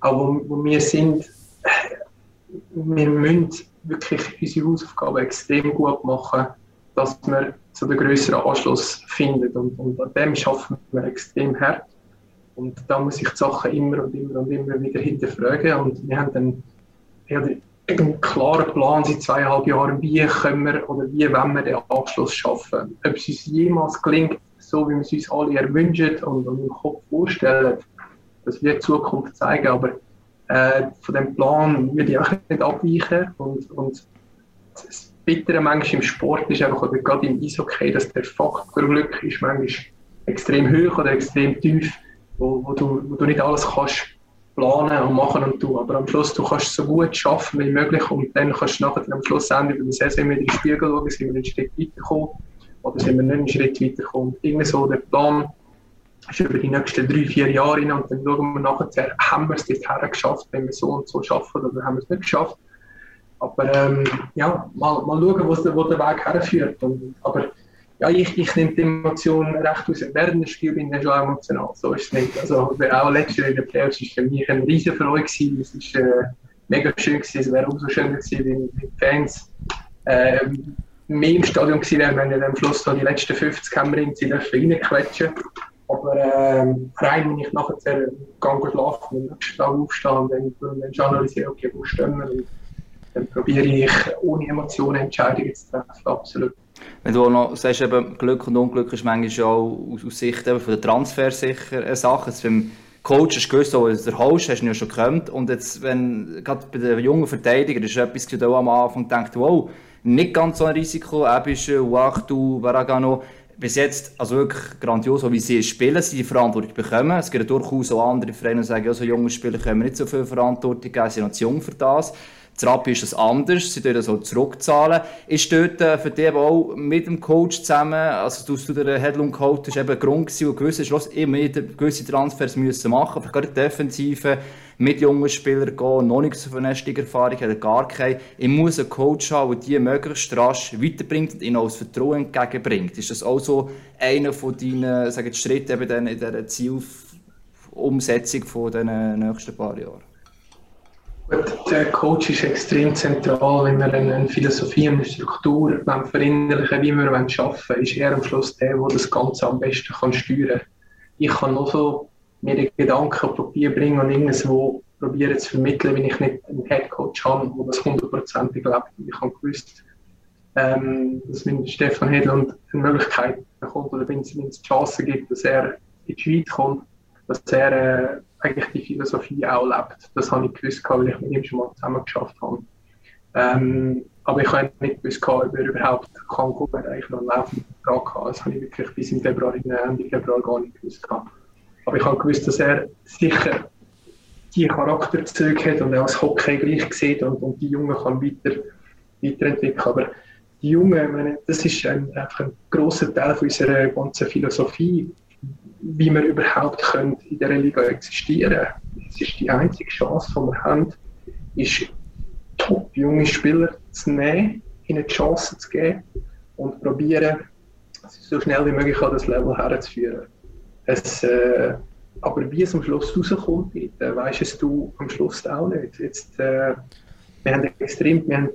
auch wo, wo wir sind, wir müssen wirklich unsere Hausaufgaben extrem gut machen, dass wir zu den größeren Anschluss finden. Und, und an dem schaffen wir extrem hart. Und da muss ich die Sachen immer und immer und immer wieder hinterfragen. Und wir haben dann ja, einen klaren Plan seit zweieinhalb Jahren, wie können wir oder wie wollen wir den Anschluss schaffen. Ob es uns jemals gelingt, so wie wir es uns alle erwünschen und, und im Kopf vorstellen, das wird die Zukunft zeigen. Aber äh, von dem Plan würde ich auch nicht abweichen. Und, und das Bittere manchmal im Sport ist einfach, oder gerade im Eishockey, dass der Faktor Glück ist manchmal extrem hoch oder extrem tief wo, wo, du, wo du nicht alles kannst planen und machen und tun. Aber am Schluss, du kannst so gut schaffen wie möglich und dann kannst du nachher am Schluss Ende der Saison wieder in den Spiegel schauen, sind wir einen Schritt weitergekommen oder sind wir nicht einen Schritt weitergekommen. Irgendwie so der Plan ist über die nächsten drei, vier Jahre hin und dann schauen wir nachher, haben wir es dorthin geschafft, wenn wir so und so schaffen oder haben wir es nicht geschafft. Aber ähm, ja, mal, mal schauen, wo, wo der Weg herführt. Und, aber ja, ich, ich nehme die Emotionen recht aus. Während des Spiels bin ich schon emotional. So ist es nicht. Also, auch letztes Jahr in den Playoffs war für mich ein riesen Freude. Es war äh, mega schön. Gewesen. Es wäre umso schöner gewesen, wenn die Fans äh, mehr im Stadion gewesen wären, wenn wir am Schluss da die letzten 50 Kämmer in sie reinquetschen aber äh, rein, wenn ich nachher gehe schlafen und am nächsten Tag aufstehe und dann, dann analysiere, okay, wo stehen wir, dann probiere ich ohne Emotionen Entscheidungen zu treffen, absolut. Wenn du auch noch sagst, eben, Glück und Unglück ist manchmal auch aus, Sicht eben von der Transfer sicher eine Sache. Jetzt beim Coach hast du gewusst, wo der Host hast du ja schon gekannt. Und jetzt, wenn, gerade bei den jungen Verteidigern, ist etwas, wo du am Anfang denkst, wow, nicht ganz so ein Risiko, Ebische, Uachtu, Baragano, bis jetzt also wirklich grandios, wie sie spielen, sie die Verantwortung bekommen. Es gibt durchaus auch andere Vereine, die sagen, ja, so junge Spieler können wir nicht so viel Verantwortung geben, sie sind noch zu jung für das. Rappi ist das anders, sie dürfen das zurückzahlen. Ist dort äh, für dich auch mit dem Coach zusammen, also du, du der Headlung Coach, ist eben Grund gewesen, und gewisse Schluss immer gewisse Transfers müssen machen, aber gerade Defensive mit jungen Spielern gehen, noch nicht so vernünftige Erfahrung, hat gar keine. Ich muss einen Coach haben, der die möglichst rasch weiterbringt und ihnen auch das Vertrauen entgegenbringt. Ist das auch so einer von deinen sagen, Schritten in dieser Zielumsetzung von den nächsten paar Jahren? Der Coach ist extrem zentral, wenn wir eine Philosophie und eine Struktur verinnerlichen wie wir arbeiten wollen, ist er am Schluss der, der das Ganze am besten kann steuern kann. Ich kann noch so mir den Gedanken auf Papier bringen und irgendwo probieren zu vermitteln, wenn ich nicht einen Headcoach habe, der das hundertprozentig lebt. Ich habe gewusst, ähm, dass wenn Stefan Hedlund eine Möglichkeit bekommt oder wenn es die Chance gibt, dass er in die Schweiz kommt, dass er äh, eigentlich die Philosophie auch lebt. Das habe ich gewusst, weil ich mit ihm schon mal zusammen geschafft habe. Ähm, aber ich habe nicht gewusst, ob er überhaupt kann kommen, eigentlich noch einen laufenden Vertrag hat. Das habe ich wirklich bis im Februar, Ende Februar gar nicht gewusst. Aber ich habe gewusst, dass er sicher die Charakterzüge hat und auch das Hockey gleich sieht und, und die Jungen kann weiter, weiterentwickeln. Aber die Jungen, meine, das ist ein, einfach ein grosser Teil unserer ganzen Philosophie, wie wir überhaupt in dieser Liga existieren können. Es ist die einzige Chance, die wir haben, ist top junge Spieler zu nehmen, ihnen die Chance zu geben und probieren, so schnell wie möglich an das Level herzuführen. Es, äh, aber wie es am Schluss rauskommt, weißt du am Schluss auch nicht. Jetzt, äh, wir haben extrem, wir haben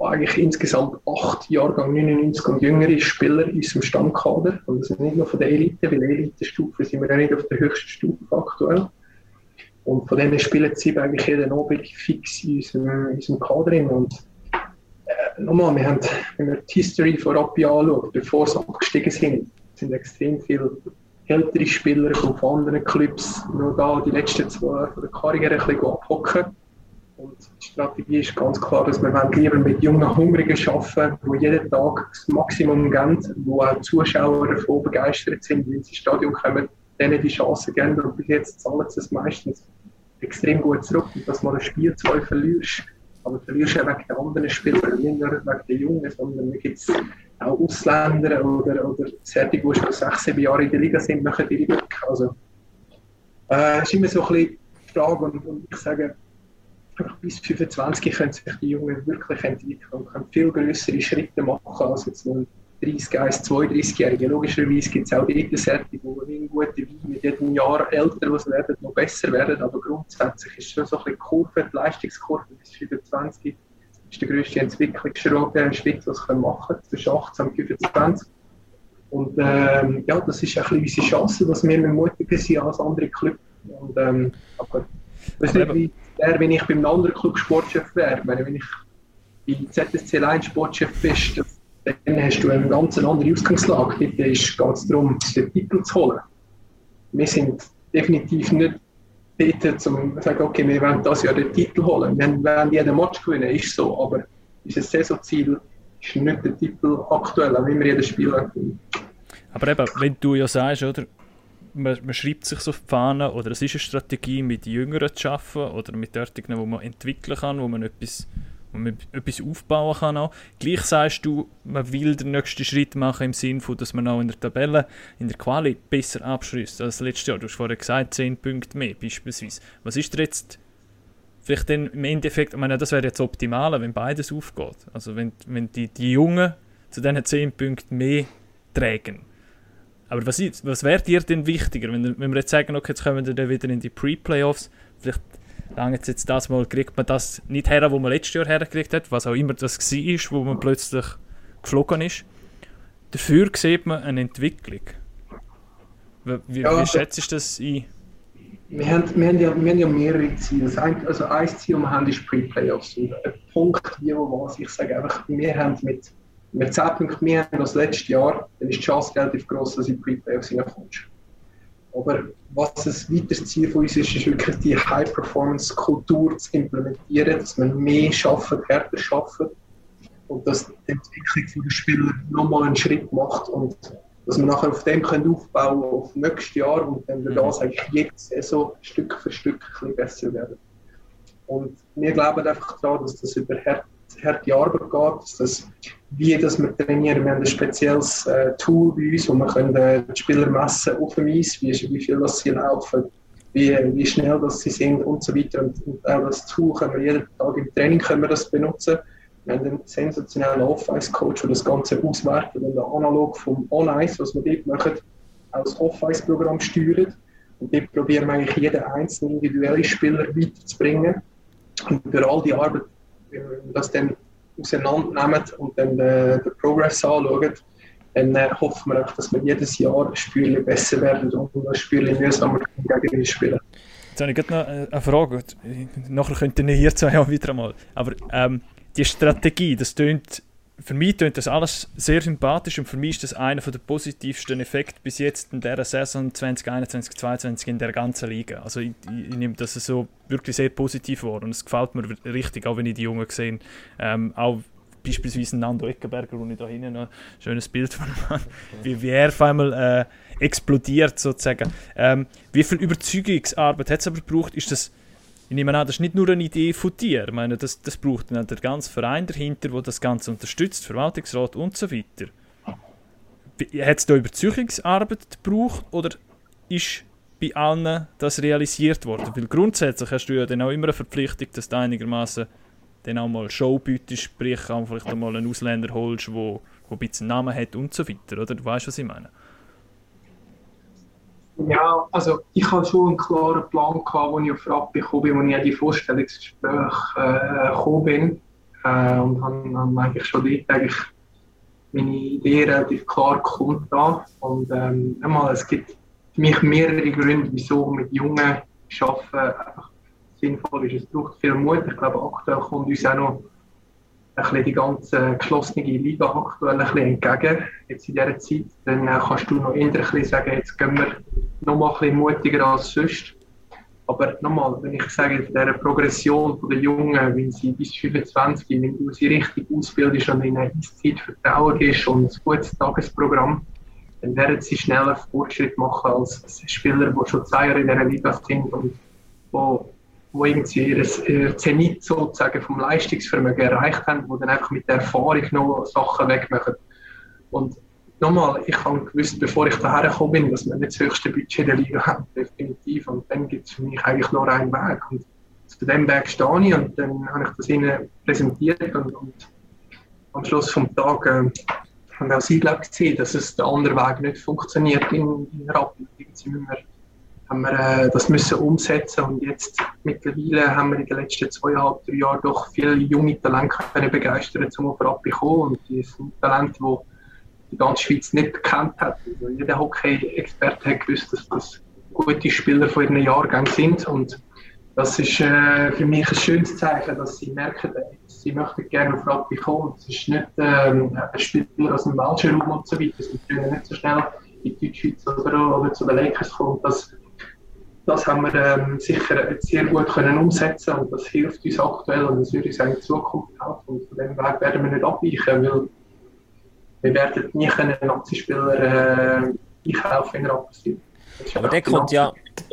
eigentlich insgesamt acht Jahrgang 99 und jüngere Spieler in unserem Stammkader. Und das sind nicht nur von der Elite, weil Elite-Stufe sind wir ja nicht auf der höchsten Stufe aktuell. Und von denen spielen sie eigentlich jeden Abend fix in unserem, in unserem Kader. Und äh, nochmal, wir haben, wenn wir die History von Rappi anschauen, bevor sie abgestiegen sind, sind extrem viele ältere Spieler von anderen Clubs nur da die letzten zwei Jahre der Karriere ein bisschen abhocken. Strategie ist ganz klar, dass wir lieber mit jungen Hungrigen arbeiten, die jeden Tag das Maximum geben, wo auch die Zuschauer davon begeistert sind, wenn sie ins Stadion kommen, denen die Chance geben. Und bis jetzt zahlen sie es meistens extrem gut zurück. Dass man ein Spiel zwei verlierst, aber verlierst du wegen der anderen Spieler, nicht nur wegen der Jungen, sondern da gibt es auch Ausländer oder, oder Serdi, die schon sechs, sieben Jahre in der Liga sind, machen ihre Glück. Also, äh, ist immer so ein bisschen die Frage und, und ich sage, bis 25 können sich die Jungen wirklich entwickeln und können viel größere Schritte machen als jetzt nur 30, 1, 32-Jährige. Logischerweise gibt es auch die Seite, die in gute Wein mit jedem Jahr älter was werden, noch besser werden, aber grundsätzlich ist schon so ein bisschen die Kurve, die Leistungskurve bis 25 ist der grösste Entwicklungsschritt, was wir machen können, zwischen 18 und 25. Und ähm, ja, das ist ein bisschen unsere Chance, dass wir mutiger sind als andere Clubs. Und, ähm, aber das ist nicht wie der, wenn ich bei einem anderen Club Sportchef wäre. Wenn ich bei ZSC Line Sportchef bist, dann hast du eine ganz andere Ausgangslage. Dort geht es darum, den Titel zu holen. Wir sind definitiv nicht dort, um zu sagen, okay, wir wollen das Jahr den Titel holen. Wir wollen jeden Match gewinnen, ist so, aber unser Saisonziel ist nicht der Titel aktuell, auch wenn wir jedes Spiel gewinnen. Aber eben, wenn du ja sagst, oder, man, man schreibt sich so auf die Fahne, oder es ist eine Strategie, mit Jüngeren zu arbeiten, oder mit dort, wo man entwickeln kann, wo man etwas wo man etwas aufbauen kann. Auch. Gleich sagst du, man will den nächsten Schritt machen im Sinne dass man auch in der Tabelle, in der Quali besser abschließt als letztes Jahr. Du hast vorher gesagt, 10 Punkte mehr beispielsweise. Was ist jetzt vielleicht dann im Endeffekt, ich meine, das wäre jetzt optimal, wenn beides aufgeht. Also wenn, wenn die, die Jungen zu diesen 10 Punkten mehr tragen. Aber was, was wäre dir denn wichtiger, wenn, wenn wir jetzt sagen, okay, jetzt kommen wir dann wieder in die Pre-Playoffs, vielleicht lange jetzt das mal kriegt man das nicht her, wo man letztes Jahr hergekriegt hat, was auch immer das war, wo man plötzlich geflogen ist. Dafür sieht man eine Entwicklung. Wie, ja, wie schätzt du das ein? Wir haben, wir, haben ja, wir haben ja mehrere Ziele. Also ein Ziel, das wir haben, ist Pre-Playoffs. Ein Punkt, wie wo was, ich sage einfach, wir haben mit, mit 10 Punkten mehr als letztes Jahr, dann ist die Chance relativ groß, dass du in Pre-Playoffs hineinkommst. Aber was ein weiteres Ziel von uns ist, ist wirklich die High-Performance-Kultur zu implementieren, dass man mehr schafft, härter schafft und dass die Entwicklung der Spieler nochmal einen Schritt macht und dass wir nachher auf dem können aufbauen auf nächstes Jahr und dann wird das eigentlich jede Saison Stück für Stück ein bisschen besser werden. Und wir glauben einfach daran, dass das über harte Arbeit geht, dass das wie dass wir trainieren. Wir haben ein spezielles äh, Tool bei uns, wo wir können, äh, die Spieler messen auf dem Eis, wie, wie viel das sie laufen, wie, wie schnell das sie sind und so weiter. Und, und auch das Tool können wir jeden Tag im Training können wir das benutzen. Wir haben einen sensationellen Off-Ice-Coach, der das Ganze auswertet und analog vom On-Ice, was wir dort machen, das Off-Ice-Programm steuert. Und dort probieren wir eigentlich jeden einzelnen individuellen Spieler weiterzubringen. Und für all die Arbeit, wenn wir das dann auseinandernehmen und dann den, den Progress anschauen, dann äh, hoffen wir auch, dass wir jedes Jahr ein Spürchen besser werden und ein Spürchen mühsamer gegen spielen. Jetzt habe ich gerade noch äh, eine Frage. Nachher könnt ihr hier zwei Jahre wieder einmal. Aber ähm, die Strategie, das tönt, für mich tönt das alles sehr sympathisch und für mich ist das einer der positivsten Effekte bis jetzt in der Saison 2021, 2022 in der ganzen Liga. Also ich, ich, ich nehme das so wirklich sehr positiv wahr und es gefällt mir richtig, auch wenn ich die Jungen sehe. Ähm, auch beispielsweise Nando Eckenberger, wo ich da hinten noch ein schönes Bild von habe, wie, wie er auf einmal äh, explodiert sozusagen. Ähm, wie viel Überzeugungsarbeit hat es aber gebraucht? Ist das, ich nehme an, das ist nicht nur eine Idee von dir. Ich meine, das, das braucht dann der ganze Verein dahinter, der das Ganze unterstützt, Verwaltungsrat und so weiter. Hat es da Überzeugungsarbeit gebraucht oder ist bei allen das realisiert worden? Weil grundsätzlich hast du ja dann auch immer eine Verpflichtung, dass du einigermaßen dann auch mal Show bietest, sprich auch vielleicht auch mal einen Ausländer holst, der ein bisschen Namen hat und so weiter, oder? Du weißt, was ich meine? Ja, also ich hatte schon einen klaren Plan, gehabt, als ich auf Rappi gekommen bin, als ich an die Vorstellungsgespräche äh, gekommen bin. Äh, und habe, eigentlich schon dort eigentlich meine Idee relativ klar gekommen. Und ähm, einmal, es gibt für mich mehrere Gründe, wieso mit Jungen arbeiten einfach sinnvoll ist. Es braucht viel Mut. Ich glaube, aktuell kommt uns auch noch ein bisschen die ganze geschlossene Liga aktuell ein bisschen entgegen, jetzt in dieser Zeit. Dann äh, kannst du noch eher ein bisschen sagen, jetzt gehen wir noch mal ein bisschen mutiger als sonst. Aber nochmal, wenn ich sage, in dieser Progression der Jungen, wenn sie bis 25, wenn du sie richtig ausbildest und in eine Eiszeit Vertrauen gibst und ein gutes Tagesprogramm, dann werden sie schneller Fortschritt machen als Spieler, die schon zwei Jahre in dieser Liga sind und die wo irgendwie ihr Zenit sozusagen vom Leistungsvermögen erreicht haben, die dann einfach mit der Erfahrung noch Sachen wegmachen. Und nochmal, ich habe gewusst, bevor ich daher gekommen bin, dass wir nicht das höchste Budget der Liga haben, definitiv. Und dann gibt es für mich eigentlich nur einen Weg. Und zu dem Weg stehe ich und dann habe ich das ihnen präsentiert und, und am Schluss vom Tag äh, haben auch sie glaube gesehen, dass es der andere Weg nicht funktioniert in, in Rapid. Sie müssen haben wir äh, das müssen umsetzen und jetzt mittlerweile haben wir in den letzten zweieinhalb, drei Jahren doch viele junge Talente können begeistern zum auf Rappi kommen und die sind Talente, die die ganze Schweiz nicht bekannt hat. Also jeder Hockey-Experte hat gewusst, dass das gute Spieler von ihren Jahrgängen sind und das ist äh, für mich ein schönes Zeichen, dass sie merken, sie möchten gerne auf Rappi kommen. Es ist nicht ähm, ein Spieler aus dem Welschen Raum und so weiter, sie können nicht so schnell in die Deutschschweiz oder, oder zu den Lakers kommen. Das, das haben wir ähm, sicher sehr gut können umsetzen und das hilft uns aktuell und das würde uns in Zukunft helfen. Und von dem Weg werden wir nicht abweichen, weil wir werden nie einen Nazi-Spieler äh, einkaufen in Rapperswil. Aber der kommt ja...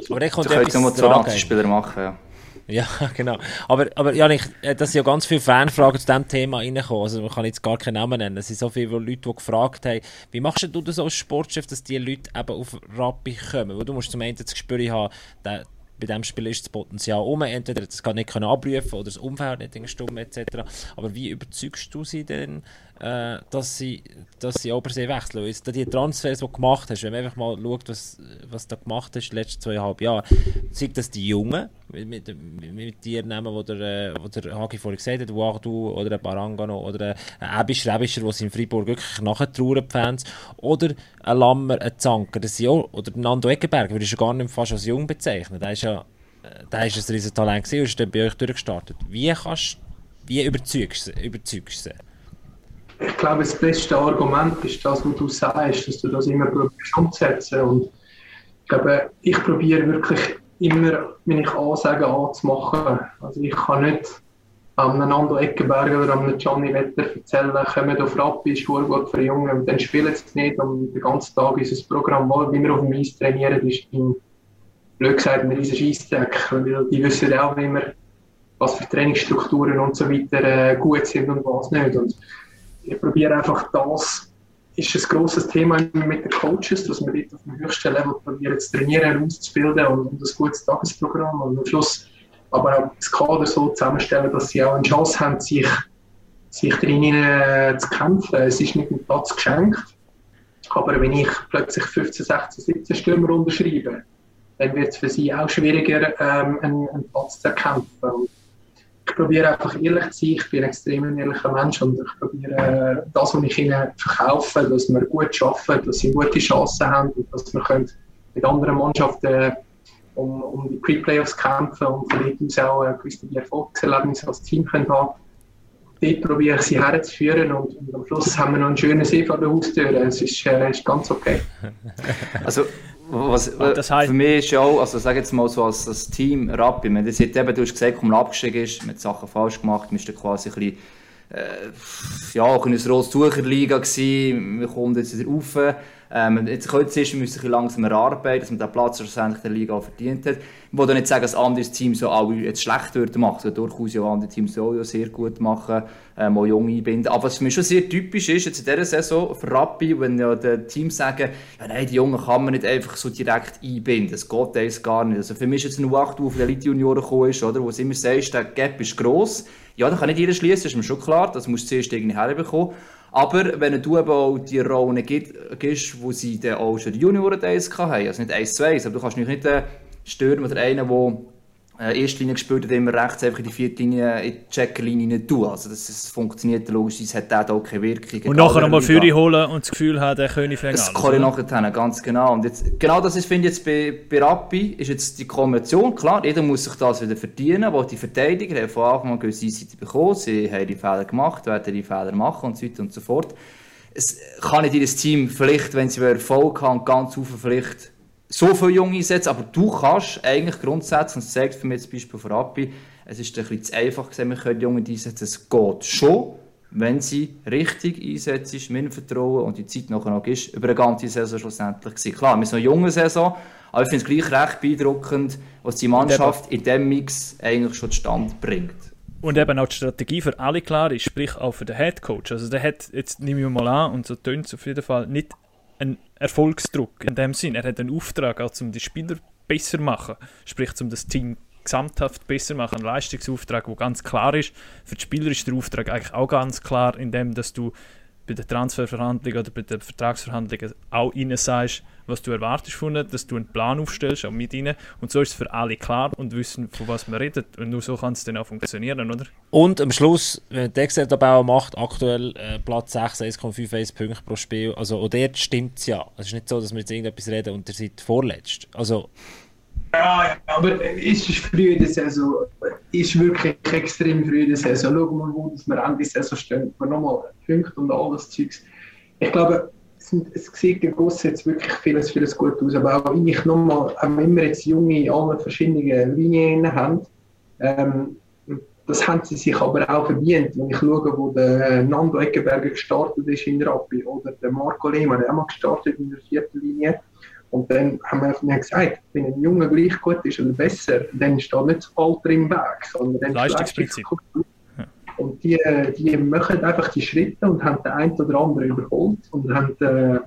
Aber der kommt ja etwas Nazi-Spieler machen, ja. Ja, genau. Aber, aber Janik, äh, da sind ja ganz viele Fanfragen zu diesem Thema reingekommen. Also man kann jetzt gar keinen Namen nennen. Es sind so viele Leute, die gefragt haben, wie machst du das als Sportchef, dass die Leute eben auf Rappi kommen? Weil du musst zum einen das Gespür haben, der, bei diesem Spiel ist das Potenzial um. Entweder das kann nicht abrufen oder das Umfeld nicht stumm etc. Aber wie überzeugst du sie denn, äh, dass sie, dass sie Obersee wechseln? Jetzt, die Transfers, die du gemacht hast, wenn man einfach mal schaut, was, was du gemacht hast in den letzten zweieinhalb Jahren, zeigt das die Jungen, mit, mit, mit dir nehmen, wo der, wo der Hagi vorhin gesagt hat, Wagdu oder ein Barangano oder ein Ebischer, Ebischer, die in Freiburg wirklich nachtrauern, die Fans, oder ein Lammer, ein Zanker, das auch, oder Nando Eckenberg, würde ich schon gar nicht fast als jung bezeichnen, der ist ja der ist ein riesen Talent gewesen und ist dann bei euch durchgestartet. Wie kannst wie überzeugst du überzeugst sie? Ich glaube, das beste Argument ist das, was du sagst, dass du das immer probierst umzusetzen. Und ich glaube, ich probiere wirklich immer, wenn ich Ansagen anzumachen. Also ich kann nicht einem Nando Eckenberger oder einem Gianni Wetter erzählen, kommen auf Rappi, ist gut für Jungen, und dann spielen sie nicht und den ganzen Tag das Programm, wie wir auf dem Eis trainieren, ist in blöd gesagt, ein riesen Scheissdreck, weil die wissen auch immer, was für Trainingsstrukturen und so weiter äh, gut sind und was nicht. Und ich probiere einfach das, ist ein grosses Thema mit den Coaches, dass wir dort auf dem höchsten Level probieren zu trainieren, auszubilden und, ein gutes Tagesprogramm und am Schluss aber auch das Kader so zusammenstellen, dass sie auch eine Chance haben, sich, sich drin äh, zu kämpfen. Es ist nicht ein Platz geschenkt, aber wenn ich plötzlich 15, 16, 17 Stürmer unterschreibe, dann wird es für sie auch schwieriger, ähm, einen, einen, Platz zu erkämpfen. Ich probiere einfach ehrlich zu sein. Ich bin ein extrem ehrlicher Mensch und ich probiere äh, das, was ich ihnen verkaufe, dass wir gut arbeiten, dass sie gute Chancen haben und dass wir können mit anderen Mannschaften um, um die Pre-Playoffs kämpfen und von dort aus auch ein gewisse Erfolgserlebnisse als Team können haben dort probiere ich sie herzuführen und, und, am Schluss haben wir noch einen schönen See vor der Haustür. Es ist, äh, ist ganz okay. Also, was, das heißt, für mich ist ja auch, also sag jetzt mal so als, als Team Rappi, wenn das eben, du hast gesagt, man abgestiegen ist, mit Sachen falsch gemacht, man ist quasi ein bisschen, äh, ja, auch in einer Rollstucherliga gewesen, wir kommen jetzt wieder rauf. Ähm, jetzt können wir müssen ein langsam erarbeiten, dass man den Platz schlussendlich der Liga verdient hat. Ich will nicht sagen, dass andere Teams so alle jetzt schlecht würden machen, sondern durchaus ja andere Teams auch sehr gut machen, ähm, auch Junge einbinden. Aber was für mich schon sehr typisch ist, jetzt in dieser Saison für Rappi, wenn ja die Teams sagen, ja nein, die Jungen kann man nicht einfach so direkt einbinden, das geht eigentlich gar nicht. Also für mich ist jetzt ein U8, der auf die Elite-Junioren gekommen ist, oder, wo es immer sagst, der Gap ist gross. Ja, da kann nicht jeder schließen, ist mir schon klar, das musst du zuerst irgendwie herbekommen. Aber wenn du eben auch die Rollen gibst, wo sie dann auch schon die Junioren-Days hatten, also nicht 1 zu 1, aber du kannst nicht einen Stürmer oder einen, der äh, Erstlinie gespielt hat, immer rechts einfach in die vierte Linie in die Checkerlinie nicht tun. Also das, das funktioniert logisch, hat der auch keine Wirkung. Und nachher nochmal Führer holen und das Gefühl haben, er könne fängen Das kann ich nachher ganz genau. Und jetzt, genau das ist, finde ich jetzt bei, bei Rappi, ist jetzt die Kombination. Klar, jeder muss sich das wieder verdienen, weil die Verteidiger haben von Anfang an gewisse Seite bekommen, sie haben die Fehler gemacht, werden die Fehler machen und so weiter und so fort. Es kann nicht jedes Team vielleicht, wenn sie Erfolg haben, ganz auf vielleicht so viele Junge einsetzen, aber du kannst eigentlich grundsätzlich, und das zeigt für mich zum Beispiel von Rappi, es ist ein bisschen zu einfach gesehen, wir können Junge einsetzen, es geht schon, wenn sie richtig einsetzen, mit Vertrauen und die Zeit nachher noch ist, über eine ganze Saison schlussendlich gewesen. Klar, wir sind eine junge Saison, aber ich finde es gleich recht beeindruckend, was die Mannschaft in diesem Mix eigentlich schon zustande bringt. Und eben auch die Strategie für alle klar ist, sprich auch für den Head Coach. Also der hat, jetzt nehme ich mal an, und so tönt es auf jeden Fall, nicht einen Erfolgsdruck in dem Sinn. Er hat einen Auftrag, auch um die Spieler besser zu machen, sprich um das Team gesamthaft besser machen, einen Leistungsauftrag, der ganz klar ist. Für die Spieler ist der Auftrag eigentlich auch ganz klar, indem dass du bei den Transferverhandlungen oder bei den Vertragsverhandlungen auch ihnen sagst, was du erwartest von ihnen, dass du einen Plan aufstellst, auch mit ihnen. Und so ist es für alle klar und wissen, von was man redet. Und nur so kann es dann auch funktionieren, oder? Und am Schluss, wenn der Excel-Tabelle macht, aktuell äh, Platz 6, 1,51 Punkte pro Spiel. Also, auch dort stimmt es ja. Es ist nicht so, dass wir jetzt irgendetwas reden und ihr seid vorletzt. Also, ja, aber es ist früh in der Saison. Ist wirklich extrem früh in der Saison. Schau mal, wo wir Ende der Saison stehen. Wir nochmal Punkte und alles Zeugs. Ich glaube, es sieht gegen jetzt wirklich vieles, vieles gut aus. Aber auch ich nochmal, wenn wir jetzt junge, alle verschiedene Linien haben, ähm, das haben sie sich aber auch verdient. Wenn ich schaue, wo der Nando Eckenberger gestartet ist in Rappi oder der Marco Lehmann, der auch mal gestartet in der vierten Linie. Und dann haben wir mir gesagt, wenn ein Junge gleich gut ist oder besser, dann steht nicht das Alter im Weg, sondern dann Leistungsprinzip. Und die, die machen einfach die Schritte und haben den einen oder anderen überholt und haben, äh,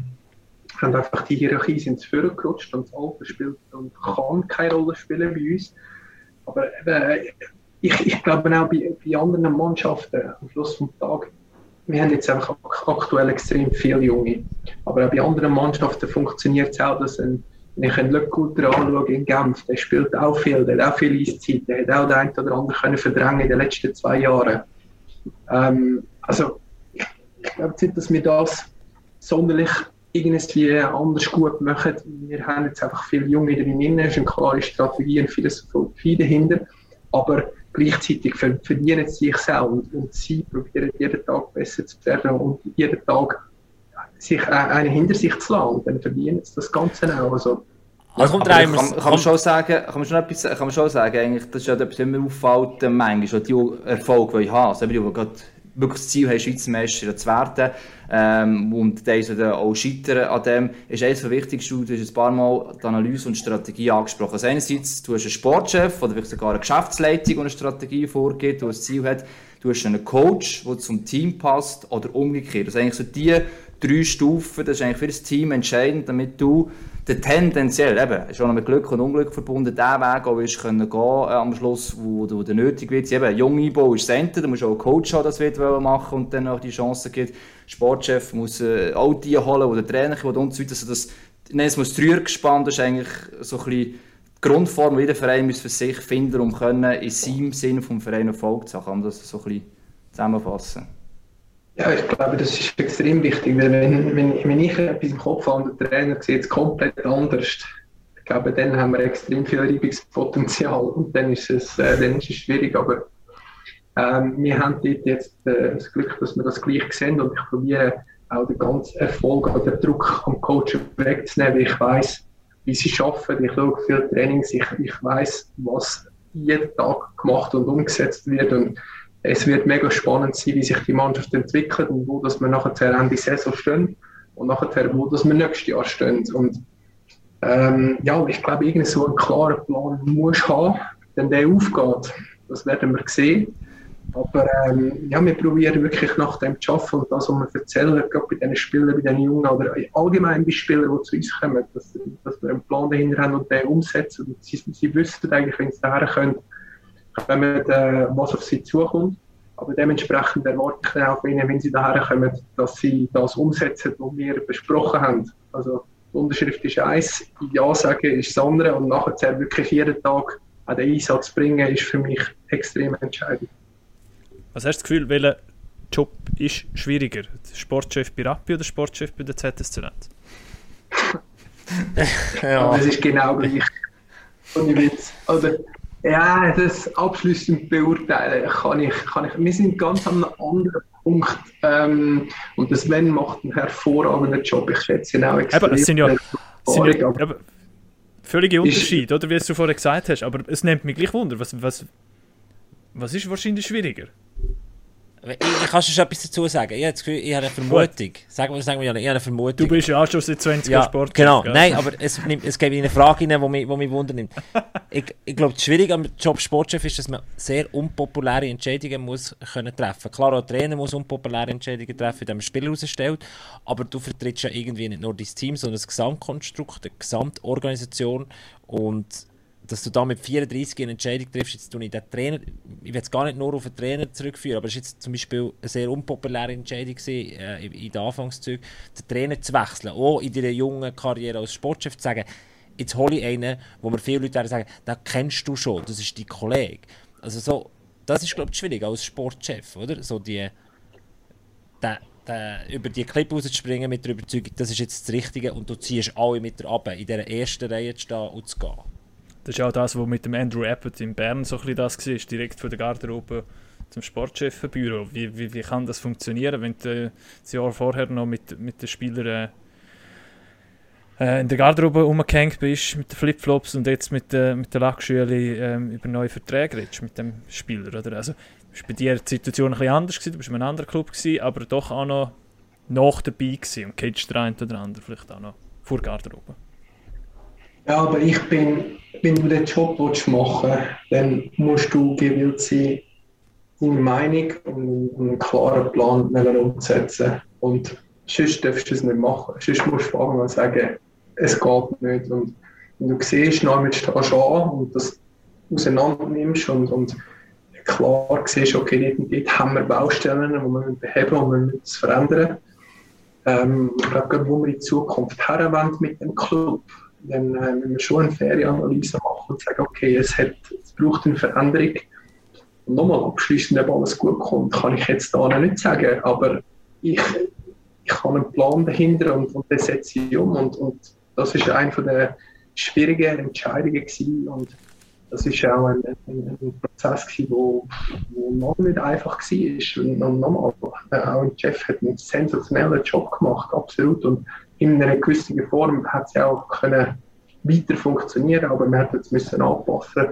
haben einfach die Hierarchie zu Führer gerutscht und das Alter spielt und kann keine Rolle spielen bei uns. Aber äh, ich, ich glaube auch bei, bei anderen Mannschaften am Schluss des Tages, wir haben jetzt einfach aktuell extrem viele Junge. Aber auch bei anderen Mannschaften funktioniert es auch, dass ein, wenn ich einen Löckulter anschaue in Genf, der spielt auch viel, der hat auch viel Eiszeit, der hat auch den einen oder anderen können verdrängen in den letzten zwei Jahren. Ähm, also, ich, glaube nicht, dass wir das sonderlich irgendwie anders gut machen. Wir haben jetzt einfach viele Junge drin, es ist eine klare Strategie und Philosophie dahinter. Aber gleichzeitig verdienen sie sich selbst und sie probieren jeden Tag besser zu werden und jeden Tag sich äh, einen hinter sich zu lassen und dann verdienen sie das Ganze auch. Also, also kommt rein, kann, kann, man schon sagen, kann man schon etwas, kann man schon sagen, eigentlich, das ist ja etwas, was mir auffällt, manchmal, die Erfolge, die ich habe, also, die gerade wirklich das Ziel haben, Schweizer Meister zu werden ähm, und die dann auch scheitern an dem, ist eines der wichtigsten, du hast ein paar Mal die Analyse und Strategie angesprochen. Also einerseits, du hast einen Sportchef oder vielleicht sogar eine Geschäftsleitung, die eine Strategie vorgibt, die ein Ziel hat, du hast einen Coach, der zum Team passt oder umgekehrt. Also eigentlich so die drei Stufen, das ist eigentlich für das Team entscheidend, damit du der tendenziell, eben, schon mit Glück und Unglück verbunden, der Weg auch äh, am Schluss, wo, wo der nötig wird. Eben, jung Einbau ist Ende, da musst auch einen Coach haben, das wird machen und dann auch die Chance gibt. Sportchef muss äh, auch die holen, oder Trainer und so weiter. Also das, nein, es muss Dreiergespann, das ist eigentlich so bisschen Grundform, die jeder Verein muss für sich finden, um können, in seinem Sinn vom Verein Erfolg zu haben. Kann man das so ein zusammenfassen? Ja, ich glaube, das ist extrem wichtig, weil wenn, wenn, wenn ich etwas im Kopf habe und der Trainer sieht es komplett anders, ich glaube, dann haben wir extrem viel Reibungspotenzial und dann ist es, äh, dann ist es schwierig, aber ähm, wir haben dort jetzt äh, das Glück, dass wir das gleich sehen und ich probiere auch den ganzen Erfolg oder den Druck am Coach wegzunehmen, weil ich weiß, wie sie arbeiten. Ich schaue viel Trainings, ich, ich weiß, was jeden Tag gemacht und umgesetzt wird und es wird mega spannend sein, wie sich die Mannschaft entwickelt und wo dass wir nachher Ende Saison stehen und nachher wo dass wir nächstes Jahr stehen. Und ähm, ja, ich glaube, irgendwie so einen klaren Plan muss haben, wenn der aufgeht. Das werden wir sehen. Aber ähm, ja, wir probieren wirklich nach dem zu arbeiten und das, was wir erzählen, gerade bei diesen Spielern, bei den Jungen oder allgemein bei Spielern, die zu uns kommen, dass, dass wir einen Plan dahinter haben und den umsetzen. Und sie, sie wissen eigentlich, wenn sie daher können, kommen, äh, was auf sie zukommt. Aber dementsprechend erwarte ich auch von ihnen, wenn sie daher kommen, dass sie das umsetzen, was wir besprochen haben. Also die Unterschrift ist eins, Ja sagen ist das andere und nachher wirklich jeden Tag an den Einsatz bringen, ist für mich extrem entscheidend. Was hast du das Gefühl, welcher Job ist schwieriger? Sportchef bei Rappi oder Sportchef bei der ZSZ? ja. Das ist genau gleich. Ohne Witz. Oder, ja, das abschließend beurteilen kann ich, kann ich. Wir sind ganz an einem anderen Punkt. Ähm, und das Wenn macht einen hervorragenden Job. Ich schätze ihn auch extrem. Aber es sind ja, sind ja aber völlige Unterschiede, oder wie du vorher gesagt hast. Aber es nimmt mich gleich Wunder. Was, was, was ist wahrscheinlich schwieriger? Ich, ich kann schon etwas dazu sagen. Ich habe, Gefühl, ich habe eine Vermutung. Sagen wir, sagen wir ich habe eine Vermutung. Du bist ja auch schon seit 20 ja, Jahren Sport. Genau, gell? nein, aber es, es gibt eine Frage die mich, die mich wundernimmt. ich, ich glaube, das Schwierige am Job Sportchef ist, dass man sehr unpopuläre Entscheidungen muss können treffen Klar, auch der Trainer muss unpopuläre Entscheidungen treffen, indem er Spieler rausstellt, aber du vertrittst ja irgendwie nicht nur dein Team, sondern das Gesamtkonstrukt, eine Gesamtorganisation und dass du da mit 34 eine Entscheidung triffst, jetzt tue ich den Trainer, ich will es gar nicht nur auf den Trainer zurückführen, aber es war jetzt zum Beispiel eine sehr unpopuläre Entscheidung gewesen, äh, in den Anfangszügen, den Trainer zu wechseln, auch in deiner jungen Karriere als Sportchef zu sagen, jetzt hole ich einen, wo mir viele Leute sagen, den kennst du schon, das ist dein Kollege. Also so, das ist glaube ich schwierig als Sportchef, oder? So die, der, der, über die Clip rauszuspringen mit der Überzeugung, das ist jetzt das Richtige und du ziehst alle mit ab, in dieser ersten Reihe zu stehen und zu gehen. Das ist auch das, was mit dem Andrew Abbott in Bern so ein das war, direkt von der Garderobe zum Sportchefbüro. Wie, wie, wie kann das funktionieren, wenn du das Jahr vorher noch mit, mit den Spielern äh, in der Garderobe rumgehängt bist, mit den Flipflops und jetzt mit, äh, mit der Lackschüle äh, über neue Verträge redest mit dem Spieler? Oder? Also, war bei dir die Situation ein bisschen anders, gewesen, du warst in einem anderen Club, gewesen, aber doch auch noch nach dabei gewesen und catcht der eine oder andere vielleicht auch noch vor der Garderobe. Ja, aber ich bin, wenn du den Job machen willst, dann musst du gewillt sein, deine Meinung und einen klaren Plan umzusetzen. Und sonst darfst du es nicht machen. Sonst musst du fangen und sagen, es geht nicht. Und wenn du siehst, dann stehst du an und das auseinander nimmst und, und klar siehst, okay, dort, dort haben wir Baustellen, die wir beheben und wir müssen es verändern. Ähm, ich glaube, wo wir in Zukunft herwollen mit dem Club, dann äh, müssen wir schon eine faire Analyse machen und sagen, okay, es, hat, es braucht eine Veränderung. Und nochmal abschließend, ob alles gut kommt, kann ich jetzt da nicht sagen, aber ich, ich habe einen Plan dahinter und, und den setze ich um und, und das ist einer der schwierigen Entscheidungen gewesen und das ist auch ein, ein, ein Prozess gewesen, wo, wo noch nicht einfach war. Und, nochmal, auch Jeff hat einen sensationellen Job gemacht, absolut. Und in einer gewissen Form hat sie auch können weiter funktionieren, aber wir hätten es müssen anpassen,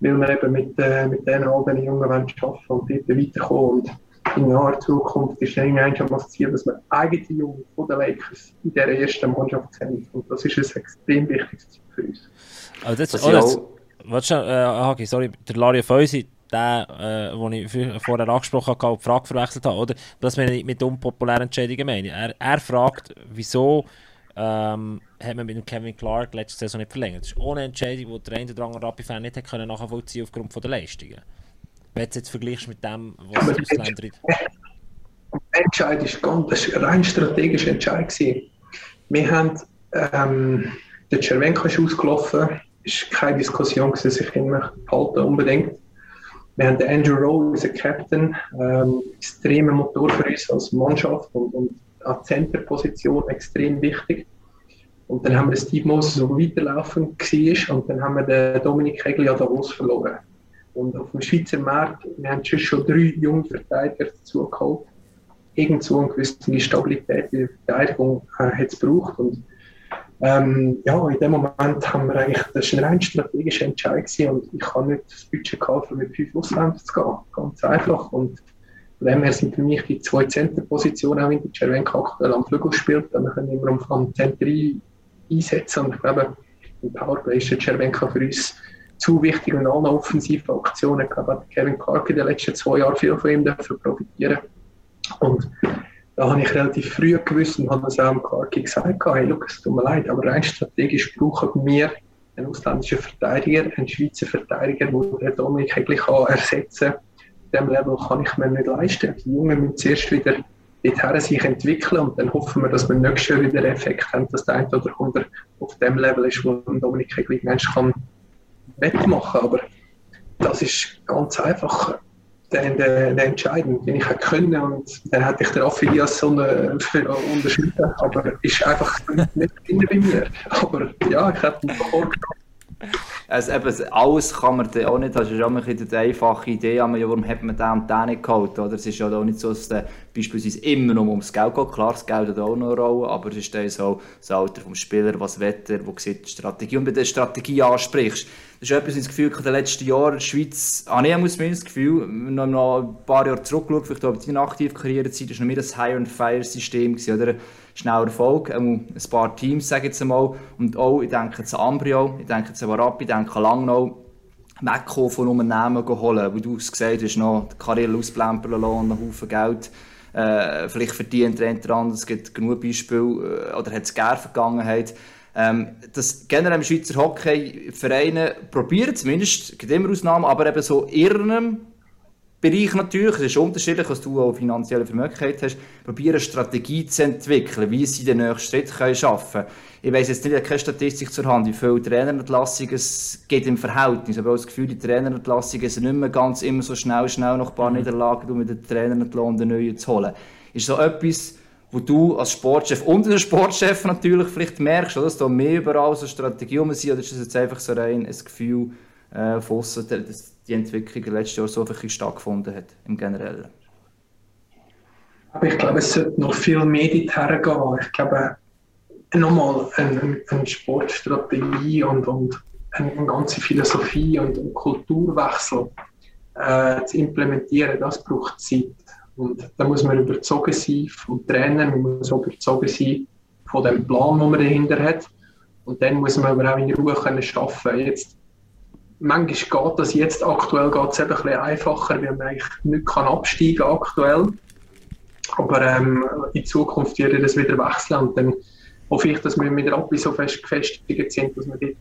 weil wir eben mit, äh, mit denen all den Jungen arbeiten und dort weiterkommen. Und in naher Zukunft ist irgendwann schon das Ziel, dass wir eigene Jungen von den Lakers in dieser ersten Mannschaft sind. Und das ist ein extrem wichtiges Ziel für uns. Also das ist alles, warte schon, äh, sorry, der Lario Feusi, der, äh, den ich vorher angesprochen habe, die Frage verwechselt habe, oder? Das wir nicht mit unpopulären Entscheidungen meinen. Er, er fragt, wieso ähm, hat man mit dem Kevin Clark letzte Saison nicht verlängert. Das ist ohne Entscheidung, die der eine oder andere Rappi-Fan nicht hat können nachvollziehen aufgrund von der Leistungen. Wenn du jetzt vergleichst mit dem, was die Ausländer... Der Entscheid ist ganz, das war ein rein strategischer Entscheid. Wir haben, ähm, der Cervenka ist ausgelaufen, ist keine Diskussion, dass sich immer halten unbedingt. Wir haben den Andrew Rowe, unser Captain, ähm, extremer Motor für uns als Mannschaft und, und an Centerposition extrem wichtig. Und dann haben wir Steve Moses, der weiterlaufen war, und dann haben wir den Dominik Hegli an Davos verloren. Und auf dem Schweizer Markt, wir haben schon drei junge Verteidiger dazu geholt. Irgendwo eine gewisse Stabilität in der Verteidigung äh, hat es gebraucht. Und ähm, ja, in dem Moment haben wir eigentlich, das war ein rein strategischer Entscheid gewesen und ich habe nicht das Budget gehabt, um mit fünf Ausländern zu gehen. Ganz einfach. Und von dem her sind für mich die zwei Centerpositionen, auch wenn der Cervenka aktuell am Flügel spielt, dann können wir immer am Center einsetzen. Und ich glaube, im Powerplay ist der Cervenka für uns zu wichtig und alle offensiven Aktionen. Ich glaube, Kevin Clark in den letzten zwei Jahren viel von ihm dafür profitieren. Und da habe ich relativ früh gewusst und habe es auch am Clarky gesagt, hey, look, es tut mir leid, aber rein strategisch brauchen wir einen ausländischen Verteidiger, einen Schweizer Verteidiger, der Dominik eigentlich ersetzen kann. Dem Level kann ich mir nicht leisten. Die Jungen müssen zuerst wieder dorthin sich entwickeln und dann hoffen wir, dass wir nächstes Jahr wieder Effekt haben, dass der eine oder andere auf dem Level ist, wo Dominik eigentlich Mensch kann wettmachen. Aber das ist ganz einfach der, der entscheidend, den ich hätte können und dann hätte ich den Affilias so eine, unterschrieben, aber ist einfach nicht drin bei mir. Aber ja, ich hätte ihn vorgenommen. Also eben, alles kann man auch nicht, das ist auch immer eine einfache Idee, aber ja, warum hat man den und den nicht geholt, oder? Es ist ja auch nicht so, dass der beispielsweise immer nur ums Geld geht, klar, das Geld hat auch noch eine Rolle, aber es ist dann so das Alter vom Spieler, was Wetter, wo sieht die Strategie, und bei der Strategie ansprichst, das ist etwas, das Gefühl, in den letzten Jahren in der Schweiz, nee, muss mir das Gefühl, man noch ein paar Jahre zurückschaut, vielleicht auch in deiner aktiven Karrierezeit, das war noch mehr das Hire-and-Fire-System, oder? Schneller Erfolg, ein paar Teams, sage ich jetzt einmal, und auch, ich denke jetzt an Ambrio, ich denke jetzt an Warapi, ich denke an Langnau, wegkommen von Unternehmen holen, wo du es gesagt hast, noch die Karriere ausblempern lassen, einen Haufen Geld, äh, vielleicht verdient der andere, es gibt genug Beispiele, äh, oder hat es gerne Vergangenheit, ähm, das generell im Schweizer Hockey-Vereine probieren, zumindest, gibt immer Ausnahmen, aber eben so ihrem Bereich natürlich, es ist unterschiedlich, was du auch finanzielle Vermögenheit hast, probieren eine Strategie zu entwickeln, wie sie den nächsten Schritt können schaffen können. Ich weiss jetzt nicht, ich habe keine Statistik zur Hand, wie viele Trainerentlassungen es geht im Verhältnis. Habe auch das Gefühl, die Trainerentlassungen sind nicht mehr ganz immer so schnell, schnell nach ein paar mhm. Niederlagen, um mit den Trainerentlohn den neuen zu holen. Ist so etwas, wo du als Sportchef und als Sportchef natürlich vielleicht merkst, oder, dass da mehr überall so Strategie um sind, oder ist das jetzt einfach so rein ein Gefühl äh, von aussen, dass die Entwicklung letzten Jahren so wirklich stattgefunden hat, im Generellen? Aber ich glaube, es sollte noch viel mehr dorthin gehen. Ich glaube, nochmal eine, eine Sportstrategie und, und eine, ganze Philosophie und einen Kulturwechsel äh, zu implementieren, das braucht Zeit. Und da muss man überzogen sein vom Trainer, man muss überzogen sein von dem Plan, den man dahinter hat. Und dann muss man aber auch in Ruhe können arbeiten Jetzt, manchmal geht das jetzt aktuell geht es ein bisschen einfacher, weil man eigentlich nicht kann absteigen aktuell. Aber ähm, in Zukunft wird das wieder wechseln und dann hoffe ich, dass wir mit der Rappi so fest gefestigt sind, dass wir nicht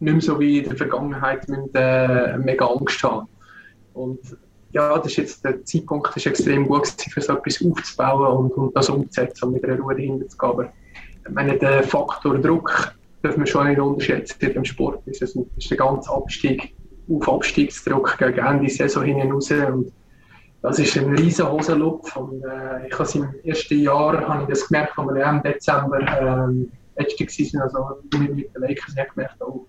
mehr so wie in der Vergangenheit müssen, äh, mega Angst haben. Und ja, das ist jetzt, der Zeitpunkt ist extrem gut für so etwas aufzubauen und, und das umzusetzen und mit einer Ruhe dahinter zu gehen. Aber ich meine, den Faktor Druck dürfen wir schon nicht unterschätzen dem Sport. Das ist, der ganze Abstieg auf Abstiegsdruck gegen Ende Saison hinaus und das ist ein riesen Hosenlupf und äh, ich habe im ersten Jahr habe ich das gemerkt, als wir im Dezember ähm, letzte Season, also mit, mit den Lakers, habe gemerkt, oh,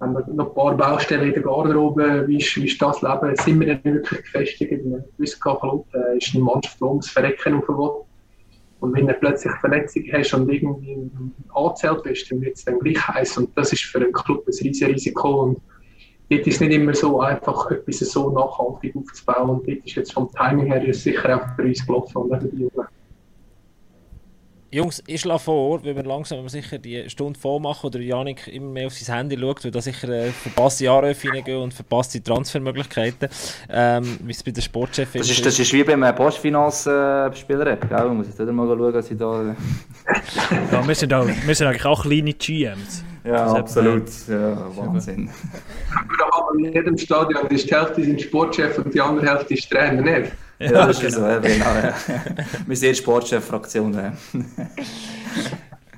haben wir noch ein paar Baustellen in der Garderobe, wie ist, wie ist das Leben, sind wir dann wirklich gefestigt, in einem gewissen Katalog, äh, ist eine Mannschaft, die ums Verrecken aufgewogen. Und wenn du plötzlich Verletzungen hast und irgendwie angezählt bist, dann wird es dann gleich heiß. Und das ist für einen Club ein riesiges Risiko. Und dort ist nicht immer so einfach, etwas so nachhaltig aufzubauen. Und dort ist jetzt vom Timing her sicher auch für uns gelaufen und Jungen. Jungs, ich schlage vor, wenn wir langsam aber sicher die Stunde vormachen oder Janik immer mehr auf sein Handy schaut, weil da sicher äh, verpasste Anrufe reingehen und verpasste Transfermöglichkeiten, ähm, wie es bei der Sportchef ist. Das ist, das ist wie beim Postfinance-Spieler, äh, gell? Muss ich jetzt mal schauen, dass ich da... ja, wir sind, auch, wir sind eigentlich auch kleine GMs. Ja, das absolut. Ja, Wahnsinn. Aber in jedem Stadion ist die Hälfte sind Sportchef und die andere Hälfte ist Trainer, nicht? Ja, ja das ist genau. so, genau. Ja. Wir sind Sportchef-Fraktion.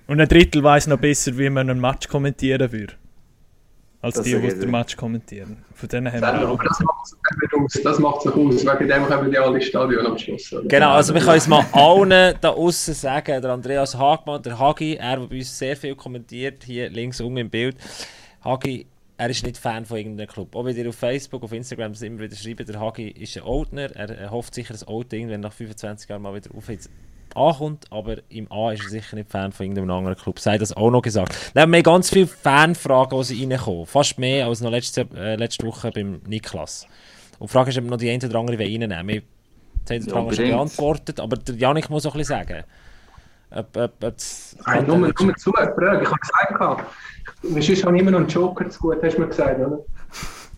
Und ein Drittel weiß noch besser, wie man einen Match kommentieren würde. Als das die, die den Match kommentieren. Von denen haben wir auch das macht es das macht's auch aus. Wegen dem kommen die alle Stadion am Schluss. Oder? Genau, also wir können es mal allen da außen sagen. Der Andreas Hagmann, der Hagi, er, der bei uns sehr viel kommentiert, hier links unten im Bild. Hagi, er ist nicht Fan von irgendeinem Club. Auch wenn ihr auf Facebook, auf Instagram immer wieder schreibt, der Hagi ist ein Oldner. Er, er hofft sicher, dass Old irgendwann nach 25 Jahren mal wieder auf ankommt, aber im A ist er sicher nicht Fan von irgendeinem anderen Club. Sei das auch noch gesagt. Dann haben wir ganz viele Fanfragen, die sie reinkommen. Fast mehr als noch letzte, äh, letzte Woche beim Niklas. Und die Frage ist, ob wir noch die eine oder andere reinnehmen Wir haben die Frage schon beantwortet, aber der Janik muss auch ein bisschen sagen. Ob, ob, ob Nein, nur, nur zu, ich habe gesagt, sonst habe ich immer noch einen Joker zu gut, hast du mir gesagt, oder?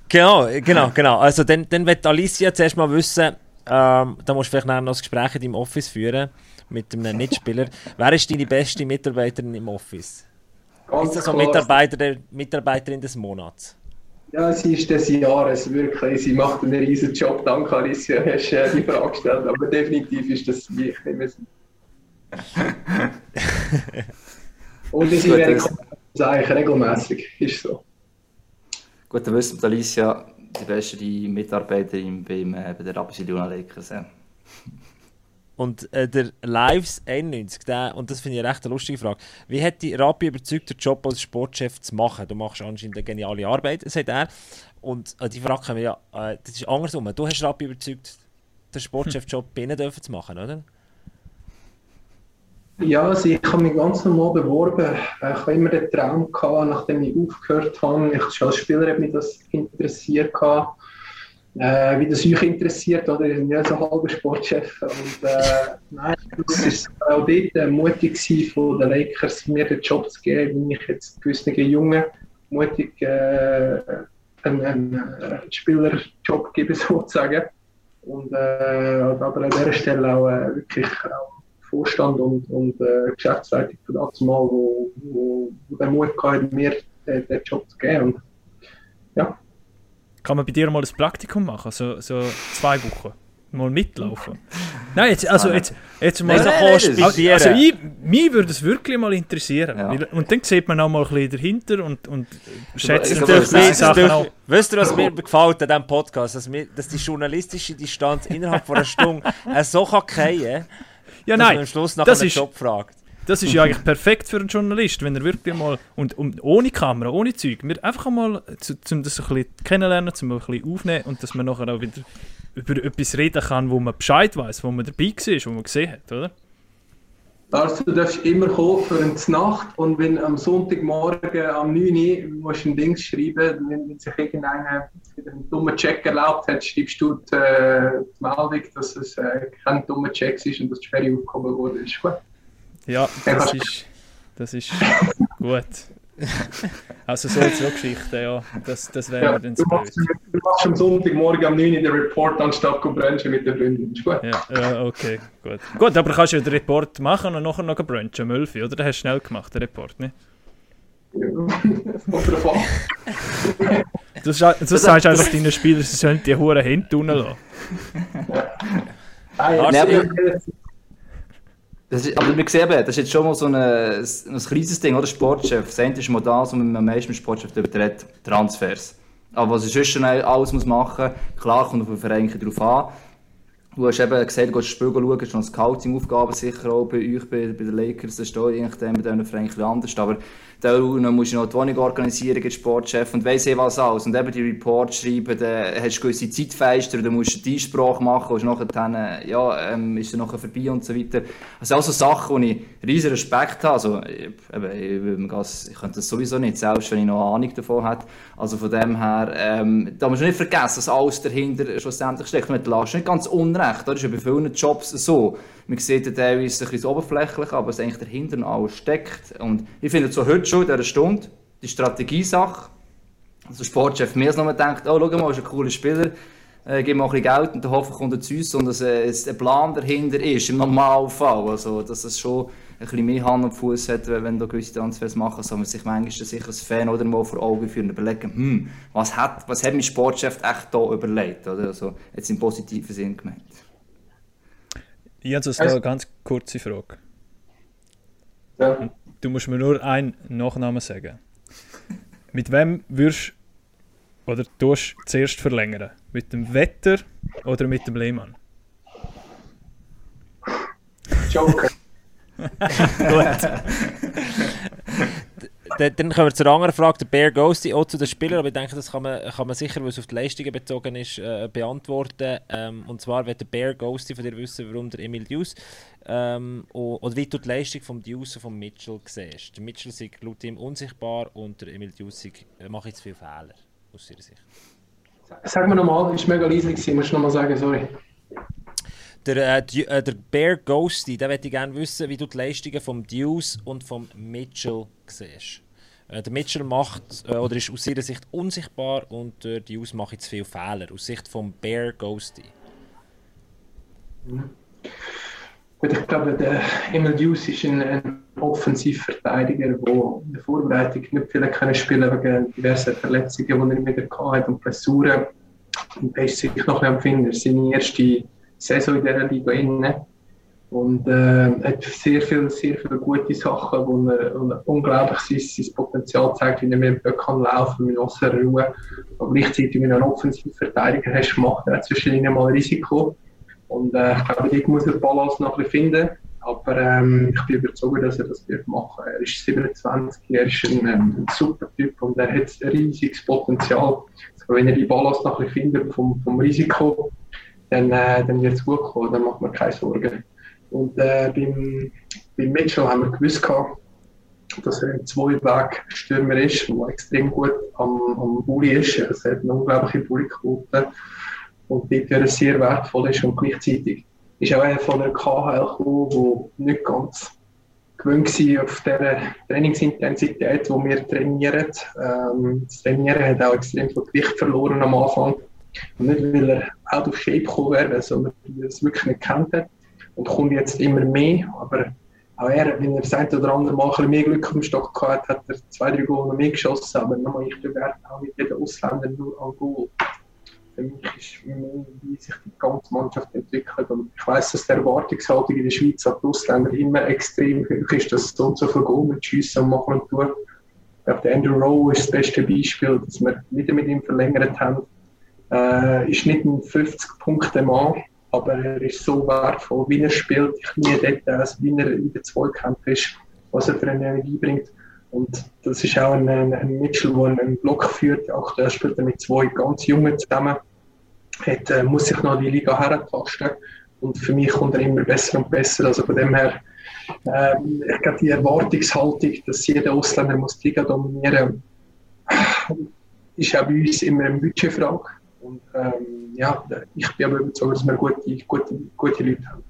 Genau, genau, genau. Also dann, dann wird Alicia zuerst mal wissen, ähm, da musst du vielleicht noch das Gespräch in deinem Office führen mit einem Mitspieler. Wer ist deine beste Mitarbeiterin im Office? Ganz ist das so Mitarbeiter, Mitarbeiterin des Monats? Ja, sie ist des Jahres, wirklich. Sie macht einen riesen Job. Danke, Alicia, hast du äh, die Frage gestellt. Aber definitiv ist das wie ich nicht mehr Und sie wäre eigentlich regelmäßig. Ist so. Gut, dann wissen wir, Alicia die beste Mitarbeiterin beim, äh, bei der Rapid Lakers. Ja. Und äh, der Lives 91, der, und das finde ich eine recht lustige Frage. Wie hat die Rapi überzeugt, den Job als Sportchef zu machen? Du machst anscheinend eine geniale Arbeit, sagt er. Und äh, die Frage können wir ja, äh, das ist andersrum. Du hast Rapi überzeugt, den Sportchef-Job bei ihnen zu machen, oder? Ja, also ich habe mich ganz normal beworben. Ich habe immer den Traum gehabt, nachdem ich aufgehört habe. Ich, als Spieler hat mich das interessiert gehabt äh, wie das euch interessiert, oder? Ich bin ja so halber Sportchef. Und äh, nein, es war auch dort äh, mutig von den Lakers, mir den Job zu geben, wie ich jetzt gewissen Jungen mutig äh, einen, einen, einen Spielerjob gebe, sozusagen. Und äh, aber an dieser Stelle auch äh, wirklich auch Vorstand und, und äh, Geschäftsleitung von damals mal, der Mut hatte, mir den, den Job zu geben. Und, ja. Kann man bei dir mal ein Praktikum machen? So, so zwei Wochen? Mal mitlaufen? Nein, jetzt, also jetzt, jetzt mal... so also, also ich, mich würde es wirklich mal interessieren. Ja. Und dann sieht man auch mal ein bisschen dahinter und, und schätzt natürlich Sachen auch. Weißt du, was mir gefällt an diesem Podcast? Dass, wir, dass die journalistische Distanz innerhalb von einer Stunde so kann fallen ja, nein, am Schluss nach einem Job fragt. Das ist ja eigentlich perfekt für einen Journalist, wenn er wirklich mal, und, und ohne Kamera, ohne Zeug, wir einfach mal, um das ein bisschen kennenlernen, um ein bisschen aufnehmen und dass man nachher auch wieder über etwas reden kann, wo man Bescheid weiß, wo man dabei war, wo man gesehen hat, oder? Also, du darfst immer kommen für eine Nacht und wenn am Sonntagmorgen am 9 Uhr musst du ein Ding schreiben, wenn, wenn sich irgendeiner einen dummen Check erlaubt hat, schreibst du die, äh, die Meldung, dass es äh, kein dummer Check ist und dass die Sperre aufgehoben wurde. Ist gut. Ja, das ist, das ist gut. Also so so Geschichten, ja. Das, das wäre ja, dann du machst, du machst am Sonntagmorgen am 9 Uhr den Report anstatt zu brunchen mit. Ist gut. Ja, ja, okay, gut. Gut, aber kannst du den Report machen und nachher noch brunchen um 11 Uhr, oder? Hast du schnell gemacht, den Report, ne? Ja, drauf an. Du, du sagst einfach deinen Spielern, sie sollen die hohen Hände tun lassen. Ja. Ja, das ist, aber wir sehen das ist jetzt schon mal so ein, ein kleines Ding, oder? Sportchef. Das eine ist mal das, was man am meisten mit Sportchef darüber Transfers. Aber was ich schon alles machen muss, klar kommt auf den Verein darauf an. Du hast eben gesagt, du gehst Spiel schauen, hast noch Scouting-Aufgaben sicher auch bei euch, bei, bei den Lakers, das ist auch je nachdem bei diesen Vereinen anders. Aber dann musst du noch die Wohnung organisieren, als Sportchef und weiss eh was alles. Und eben die Reports schreiben, dann hast du gewisse Zeitfenster, dann musst du die Einsprache machen, und dann, äh, ja, ähm, ist er nachher vorbei und so weiter. Also auch so Sachen, wo ich riesen Respekt habe. Also, eben, ich, ich könnte das sowieso nicht, selbst wenn ich noch Ahnung davon hätte. Also von dem her, ähm, da musst du nicht vergessen, dass alles dahinter schlussendlich steckt. Man lässt nicht ganz unrecht, das ist ja bei vielen Jobs so. Man sieht teilweise ein bisschen oberflächlich, aber es eigentlich dahinter alles steckt. Und ich finde so heute schon in dieser Stunde die Strategiesache, also der Sportchef mir noch mal denkt, oh, schau mal, ist ein cooler Spieler, äh, gib mal ein bisschen Geld und dann hoffe ich, kommt er zu uns und dass äh, ein Plan dahinter ist, im Normalfall. Also, dass es schon ein bisschen mehr Hand und Fuß hat, wenn du gewisse Transfers machen, soll man sich manchmal sicher als Fan oder mal vor Augen führen und überlegen, hm, was hat, was hat mein Sportchef echt da überlegt? Oder? Also, jetzt im positiven Sinn gemeint. Ich habe eine ganz kurze Frage. Ja. Du musst mir nur einen Nachnamen sagen. Mit wem würdest oder tust zuerst verlängern? Mit dem Wetter oder mit dem Lehmann? Joker. Gut. dann kommen wir zur anderen Frage, der Bear Ghosty, auch zu den Spielern, aber ich denke, das kann man, kann man sicher, weil es auf die Leistungen bezogen ist, äh, beantworten. Ähm, und zwar wird der Bear Ghosty von dir wissen, warum der Emil Deuce ähm, oder wie du die Leistung vom Deuce und vom Mitchell siehst. Der Mitchell ist laut ihm unsichtbar und der Emil Deuce äh, macht jetzt viele Fehler, aus ihrer Sicht. Sag mir nochmal, war mega leise, musst du nochmal sagen, sorry. Der, äh, äh, der Bear Ghosty, da möchte ich gerne wissen, wie du die Leistungen vom Deuce und vom Mitchell siehst. Äh, der Mitchell macht äh, oder ist aus ihrer Sicht unsichtbar und der Deuce macht jetzt viele Fehler. Aus Sicht vom Bear Ghosty. Gut, ich glaube, der Emil Deuce ist ein, ein Offensivverteidiger, der in der Vorbereitung nicht viel können spielen wegen diversen Verletzungen, die er immer hatte und Blessuren. Und er ist sich noch ein am Seine erste Saison in dieser Liga innen. Und äh, hat sehr viele sehr viel gute Sachen, wo er, wo er unglaublich sein, sein Potenzial zeigt, wie er mit dem kann laufen mit grosser Ruhe. Aber gleichzeitig, wenn du einen Offensivverteidiger hast, macht er zwischen ihnen mal Risiko. Und äh, ich glaube, dort muss er Balance noch ein finden. Aber ähm, ich bin überzeugt, dass er das wird machen. Er ist 27, er ist ein, ein super Typ und er hat ein riesiges Potenzial. Also, wenn er die Balance noch ein bisschen findet vom, vom Risiko, dann, äh, dann wird es gut kommen, dann macht man keine Sorgen. Und äh, beim, beim Mitchell haben wir gewusst, gehabt, dass er ein Zwei-Weg-Stürmer ist, der extrem gut am, am Bulli ist. Er hat eine unglaubliche Bulli-Quote und dort sehr wertvoll ist und gleichzeitig ist auch einer von der KHL gekommen, der nicht ganz gewöhnt war auf dieser Trainingsintensität, die wir trainieren. Ähm, das Trainieren hat auch extrem viel Gewicht verloren am Anfang. Und nicht, weil er out of shape gekommen wäre, sondern weil er es wirklich nicht kennt hat. Und kommt jetzt immer mehr. Aber auch er, wenn er das ein oder andere Mal ein mehr Glück am Stock gehabt hat, er zwei, drei Goal mehr geschossen. Aber nochmal, ich bewerte auch nicht jeden Ausländer nur an Goal. Für mich ist mehr, wie sich die ganze Mannschaft entwickelt. Und ich weiß, dass die Erwartungshaltung in der Schweiz an die Ausländer immer extrem hoch ist, dass und so viel Goal mit Schiessen und machen und tun. Ich glaube, Andrew Rowe ist das beste Beispiel, dass wir wieder mit ihm verlängert haben. Äh, ist nicht ein 50-Punkte-Mann, aber er ist so wertvoll, wie er spielt. Ich nie Details, wie er in der Zweikampf ist, was er für eine Energie bringt. Und das ist auch ein, ein Mitchell, der einen Block führt. Aktuell spielt mit zwei ganz Jungen zusammen. Hat, äh, muss sich noch die Liga herentasten. Und für mich kommt er immer besser und besser. Also von dem her, äh, ich glaube, die Erwartungshaltung, dass jeder Ausländer muss die Liga dominieren muss, ist auch bei uns immer eine Budgetfrage. Und ähm, ja, ich bin aber überzeugt, dass wir gute, gute, gute Leute haben.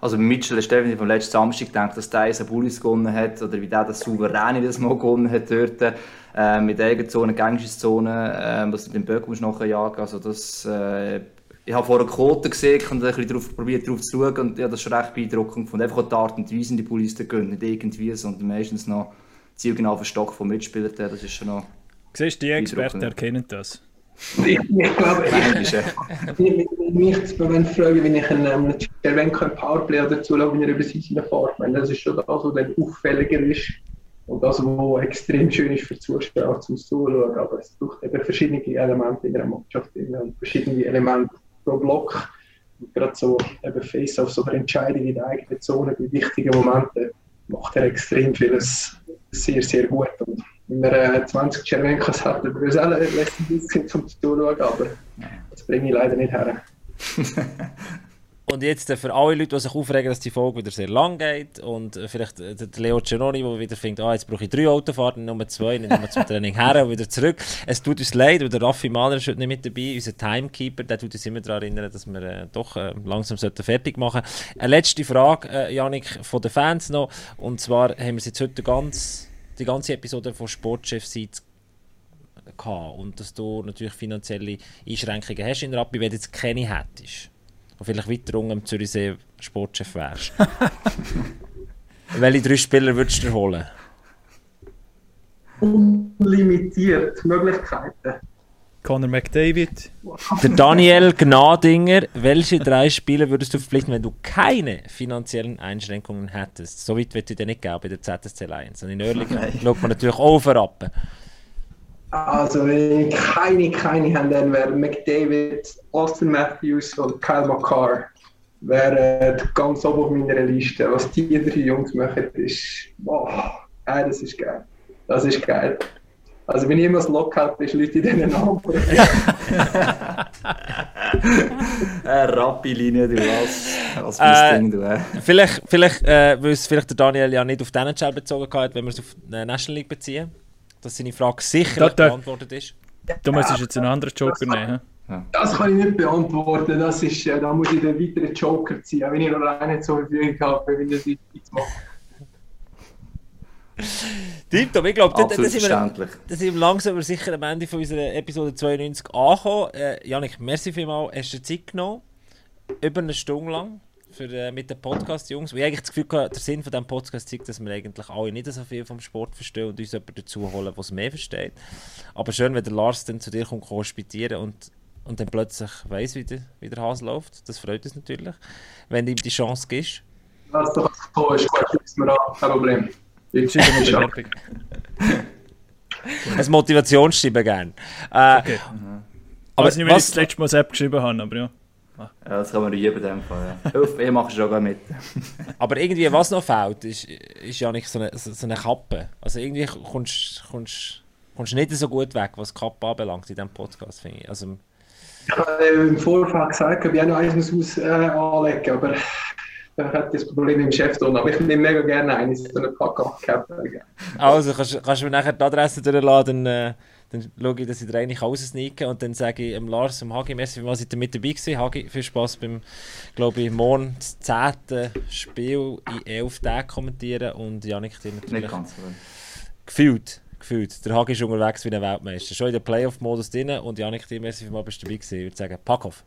Also Mitchell ist definitiv vom letzten Samstag gedacht, dass der einen Bullis gewonnen hat oder wie der das souverän das mal gewonnen hat dort. Äh, mit Eigenzone, Gangszone, äh, was du den Böck musst nachher jagen. Also das, äh, ich habe vorher Quoten gesehen und ein bisschen darauf probiert drauf zu schauen und ja, das ist recht beeindruckend gefunden. Einfach die Art und Weise, die Bullis da gehen, nicht irgendwie, sondern meistens noch zielgenau auf den Stock vom Mitspieler, das ist schon noch Siehst du, die Experten erkennen das. Ich, ich glaube, ich, ich, mich wenn fragen, wenn ich einen Cervenka im Powerplay dazu schaue, wenn er über seine fährt. Meine, das ist schon das, was dann auffälliger ist und das, was extrem schön ist für die Zuschauer zum Zuschauen. Aber es braucht eben verschiedene Elemente in der Mannschaft und verschiedene Elemente pro Block. Und gerade so eben Face-Offs oder Entscheidungen in der eigenen Zone bei wichtigen Momenten macht er extrem vieles sehr, sehr gut. Und wenn wir äh, 20 Cervencas hatten, würde es auch ein bisschen zum Zuschauen, aber das bringe ich leider nicht her. Und jetzt äh, für alle Leute, die sich aufregen, dass die Folge wieder sehr lang geht und äh, vielleicht äh, der Leo Cenoni, der wieder findet, ah, jetzt brauche ich drei Autofahrten, Nummer zwei, nicht nur zum Training her und wieder zurück. Es tut uns leid, weil der Raffi Mahler ist heute nicht mit dabei, unser Timekeeper, der tut uns immer daran erinnern, dass wir äh, doch äh, langsam fertig machen sollten. Eine letzte Frage, äh, Janik, von den Fans noch, und zwar haben wir jetzt heute ganz, die ganze Episode von Sportchef Seite gehabt und dass du natürlich finanzielle Einschränkungen hast in der Rappi, wenn du jetzt keine hättest und vielleicht weiter unten am Zürichsee Sportchef wärst. Welche drei Spieler würdest du holen? Unlimitiert Möglichkeiten. Conor McDavid. Der Daniel Gnadinger. Welche drei Spieler würdest du verpflichten, wenn du keine finanziellen Einschränkungen hättest? So weit wird dir nicht geben bei der ZSC Lions. Und in Oerlikon schaut man natürlich auch verrappen. Also, wenn ich keine, keine habe, dann wären McDavid, Austin Matthews und Kyle McCarr wären ganz oben auf meiner Liste. Was die drei Jungs machen, ist, boah, ey, das ist geil. Das ist geil. Also wenn jemand lokal bist, Leute in diesen Namen. Eine Rappi-Linie, du, was, was äh, Ding, du. Äh. Vielleicht, vielleicht äh, weil es vielleicht der Daniel ja nicht auf den NHL bezogen hat, wenn wir es auf die National League beziehen, dass seine Frage sicher beantwortet ist. Du musst jetzt einen anderen Joker nehmen. Das kann ich nicht beantworten. Das ist, äh, da muss ich den weiteren Joker ziehen, wenn ich noch einen zur Verfügung habe, wenn ich das jetzt mache. Tipptopp, ich glaube, sind wir, das sind wir langsam aber sicher am Ende von unserer Episode 92 angekommen. Äh, Janik, merci vielmals, hast du Zeit genommen, über eine Stunde lang, für, äh, mit dem Podcast, Jungs. Weil ich eigentlich das Gefühl hatte, der Sinn von diesem Podcast zeigt, dass wir eigentlich alle nicht so viel vom Sport verstehen und uns jemanden dazu holen, der es mehr versteht. Aber schön, wenn der Lars dann zu dir kommt, hospitieren und, und dann plötzlich weiss, wie der, wie der Hase läuft. Das freut uns natürlich, wenn du ihm die Chance gibst. Lass doch kommen, ist gut, kein Problem. Ich Ein Motivationsschreiben gerne. Äh, okay. Aber ich weiß nicht, wie ich das letzte Mal selbst geschrieben habe, aber ja. Ja, das kann man üben in dem Fall. Ja. ich mache schon mit. aber irgendwie, was noch fehlt, ist, ist ja nicht so eine, so eine Kappe. Also irgendwie kommst du kommst, kommst nicht so gut weg, was Kappe anbelangt in diesem Podcast, finde ich. Also, ich habe im Vorfall gesagt, ob ich auch noch eins muss äh, anlegen aber hat das Problem im Chef tun. Aber ich nehme mega gerne eine, so eine Pack-Cap. Also, kannst, kannst du mir nachher die Adresse durchladen, dann, äh, dann schaue ich, dass ich dir eine raussneaken und dann sage ich dem Lars, dem Hagi, merci, wie seid ihr mit dabei gewesen. Hagi, viel Spaß beim, glaube ich, morgen das 10. Spiel in 11 Tagen kommentieren und Janik, dir natürlich... Nicht ganz so. Gefühlt gefühlt. Der Hagi ist unterwegs wie ein Weltmeister. Schon in der Playoff-Modus drin und Janik, dir merci, wie bist du dabei gewesen. Ich würde sagen, pack auf.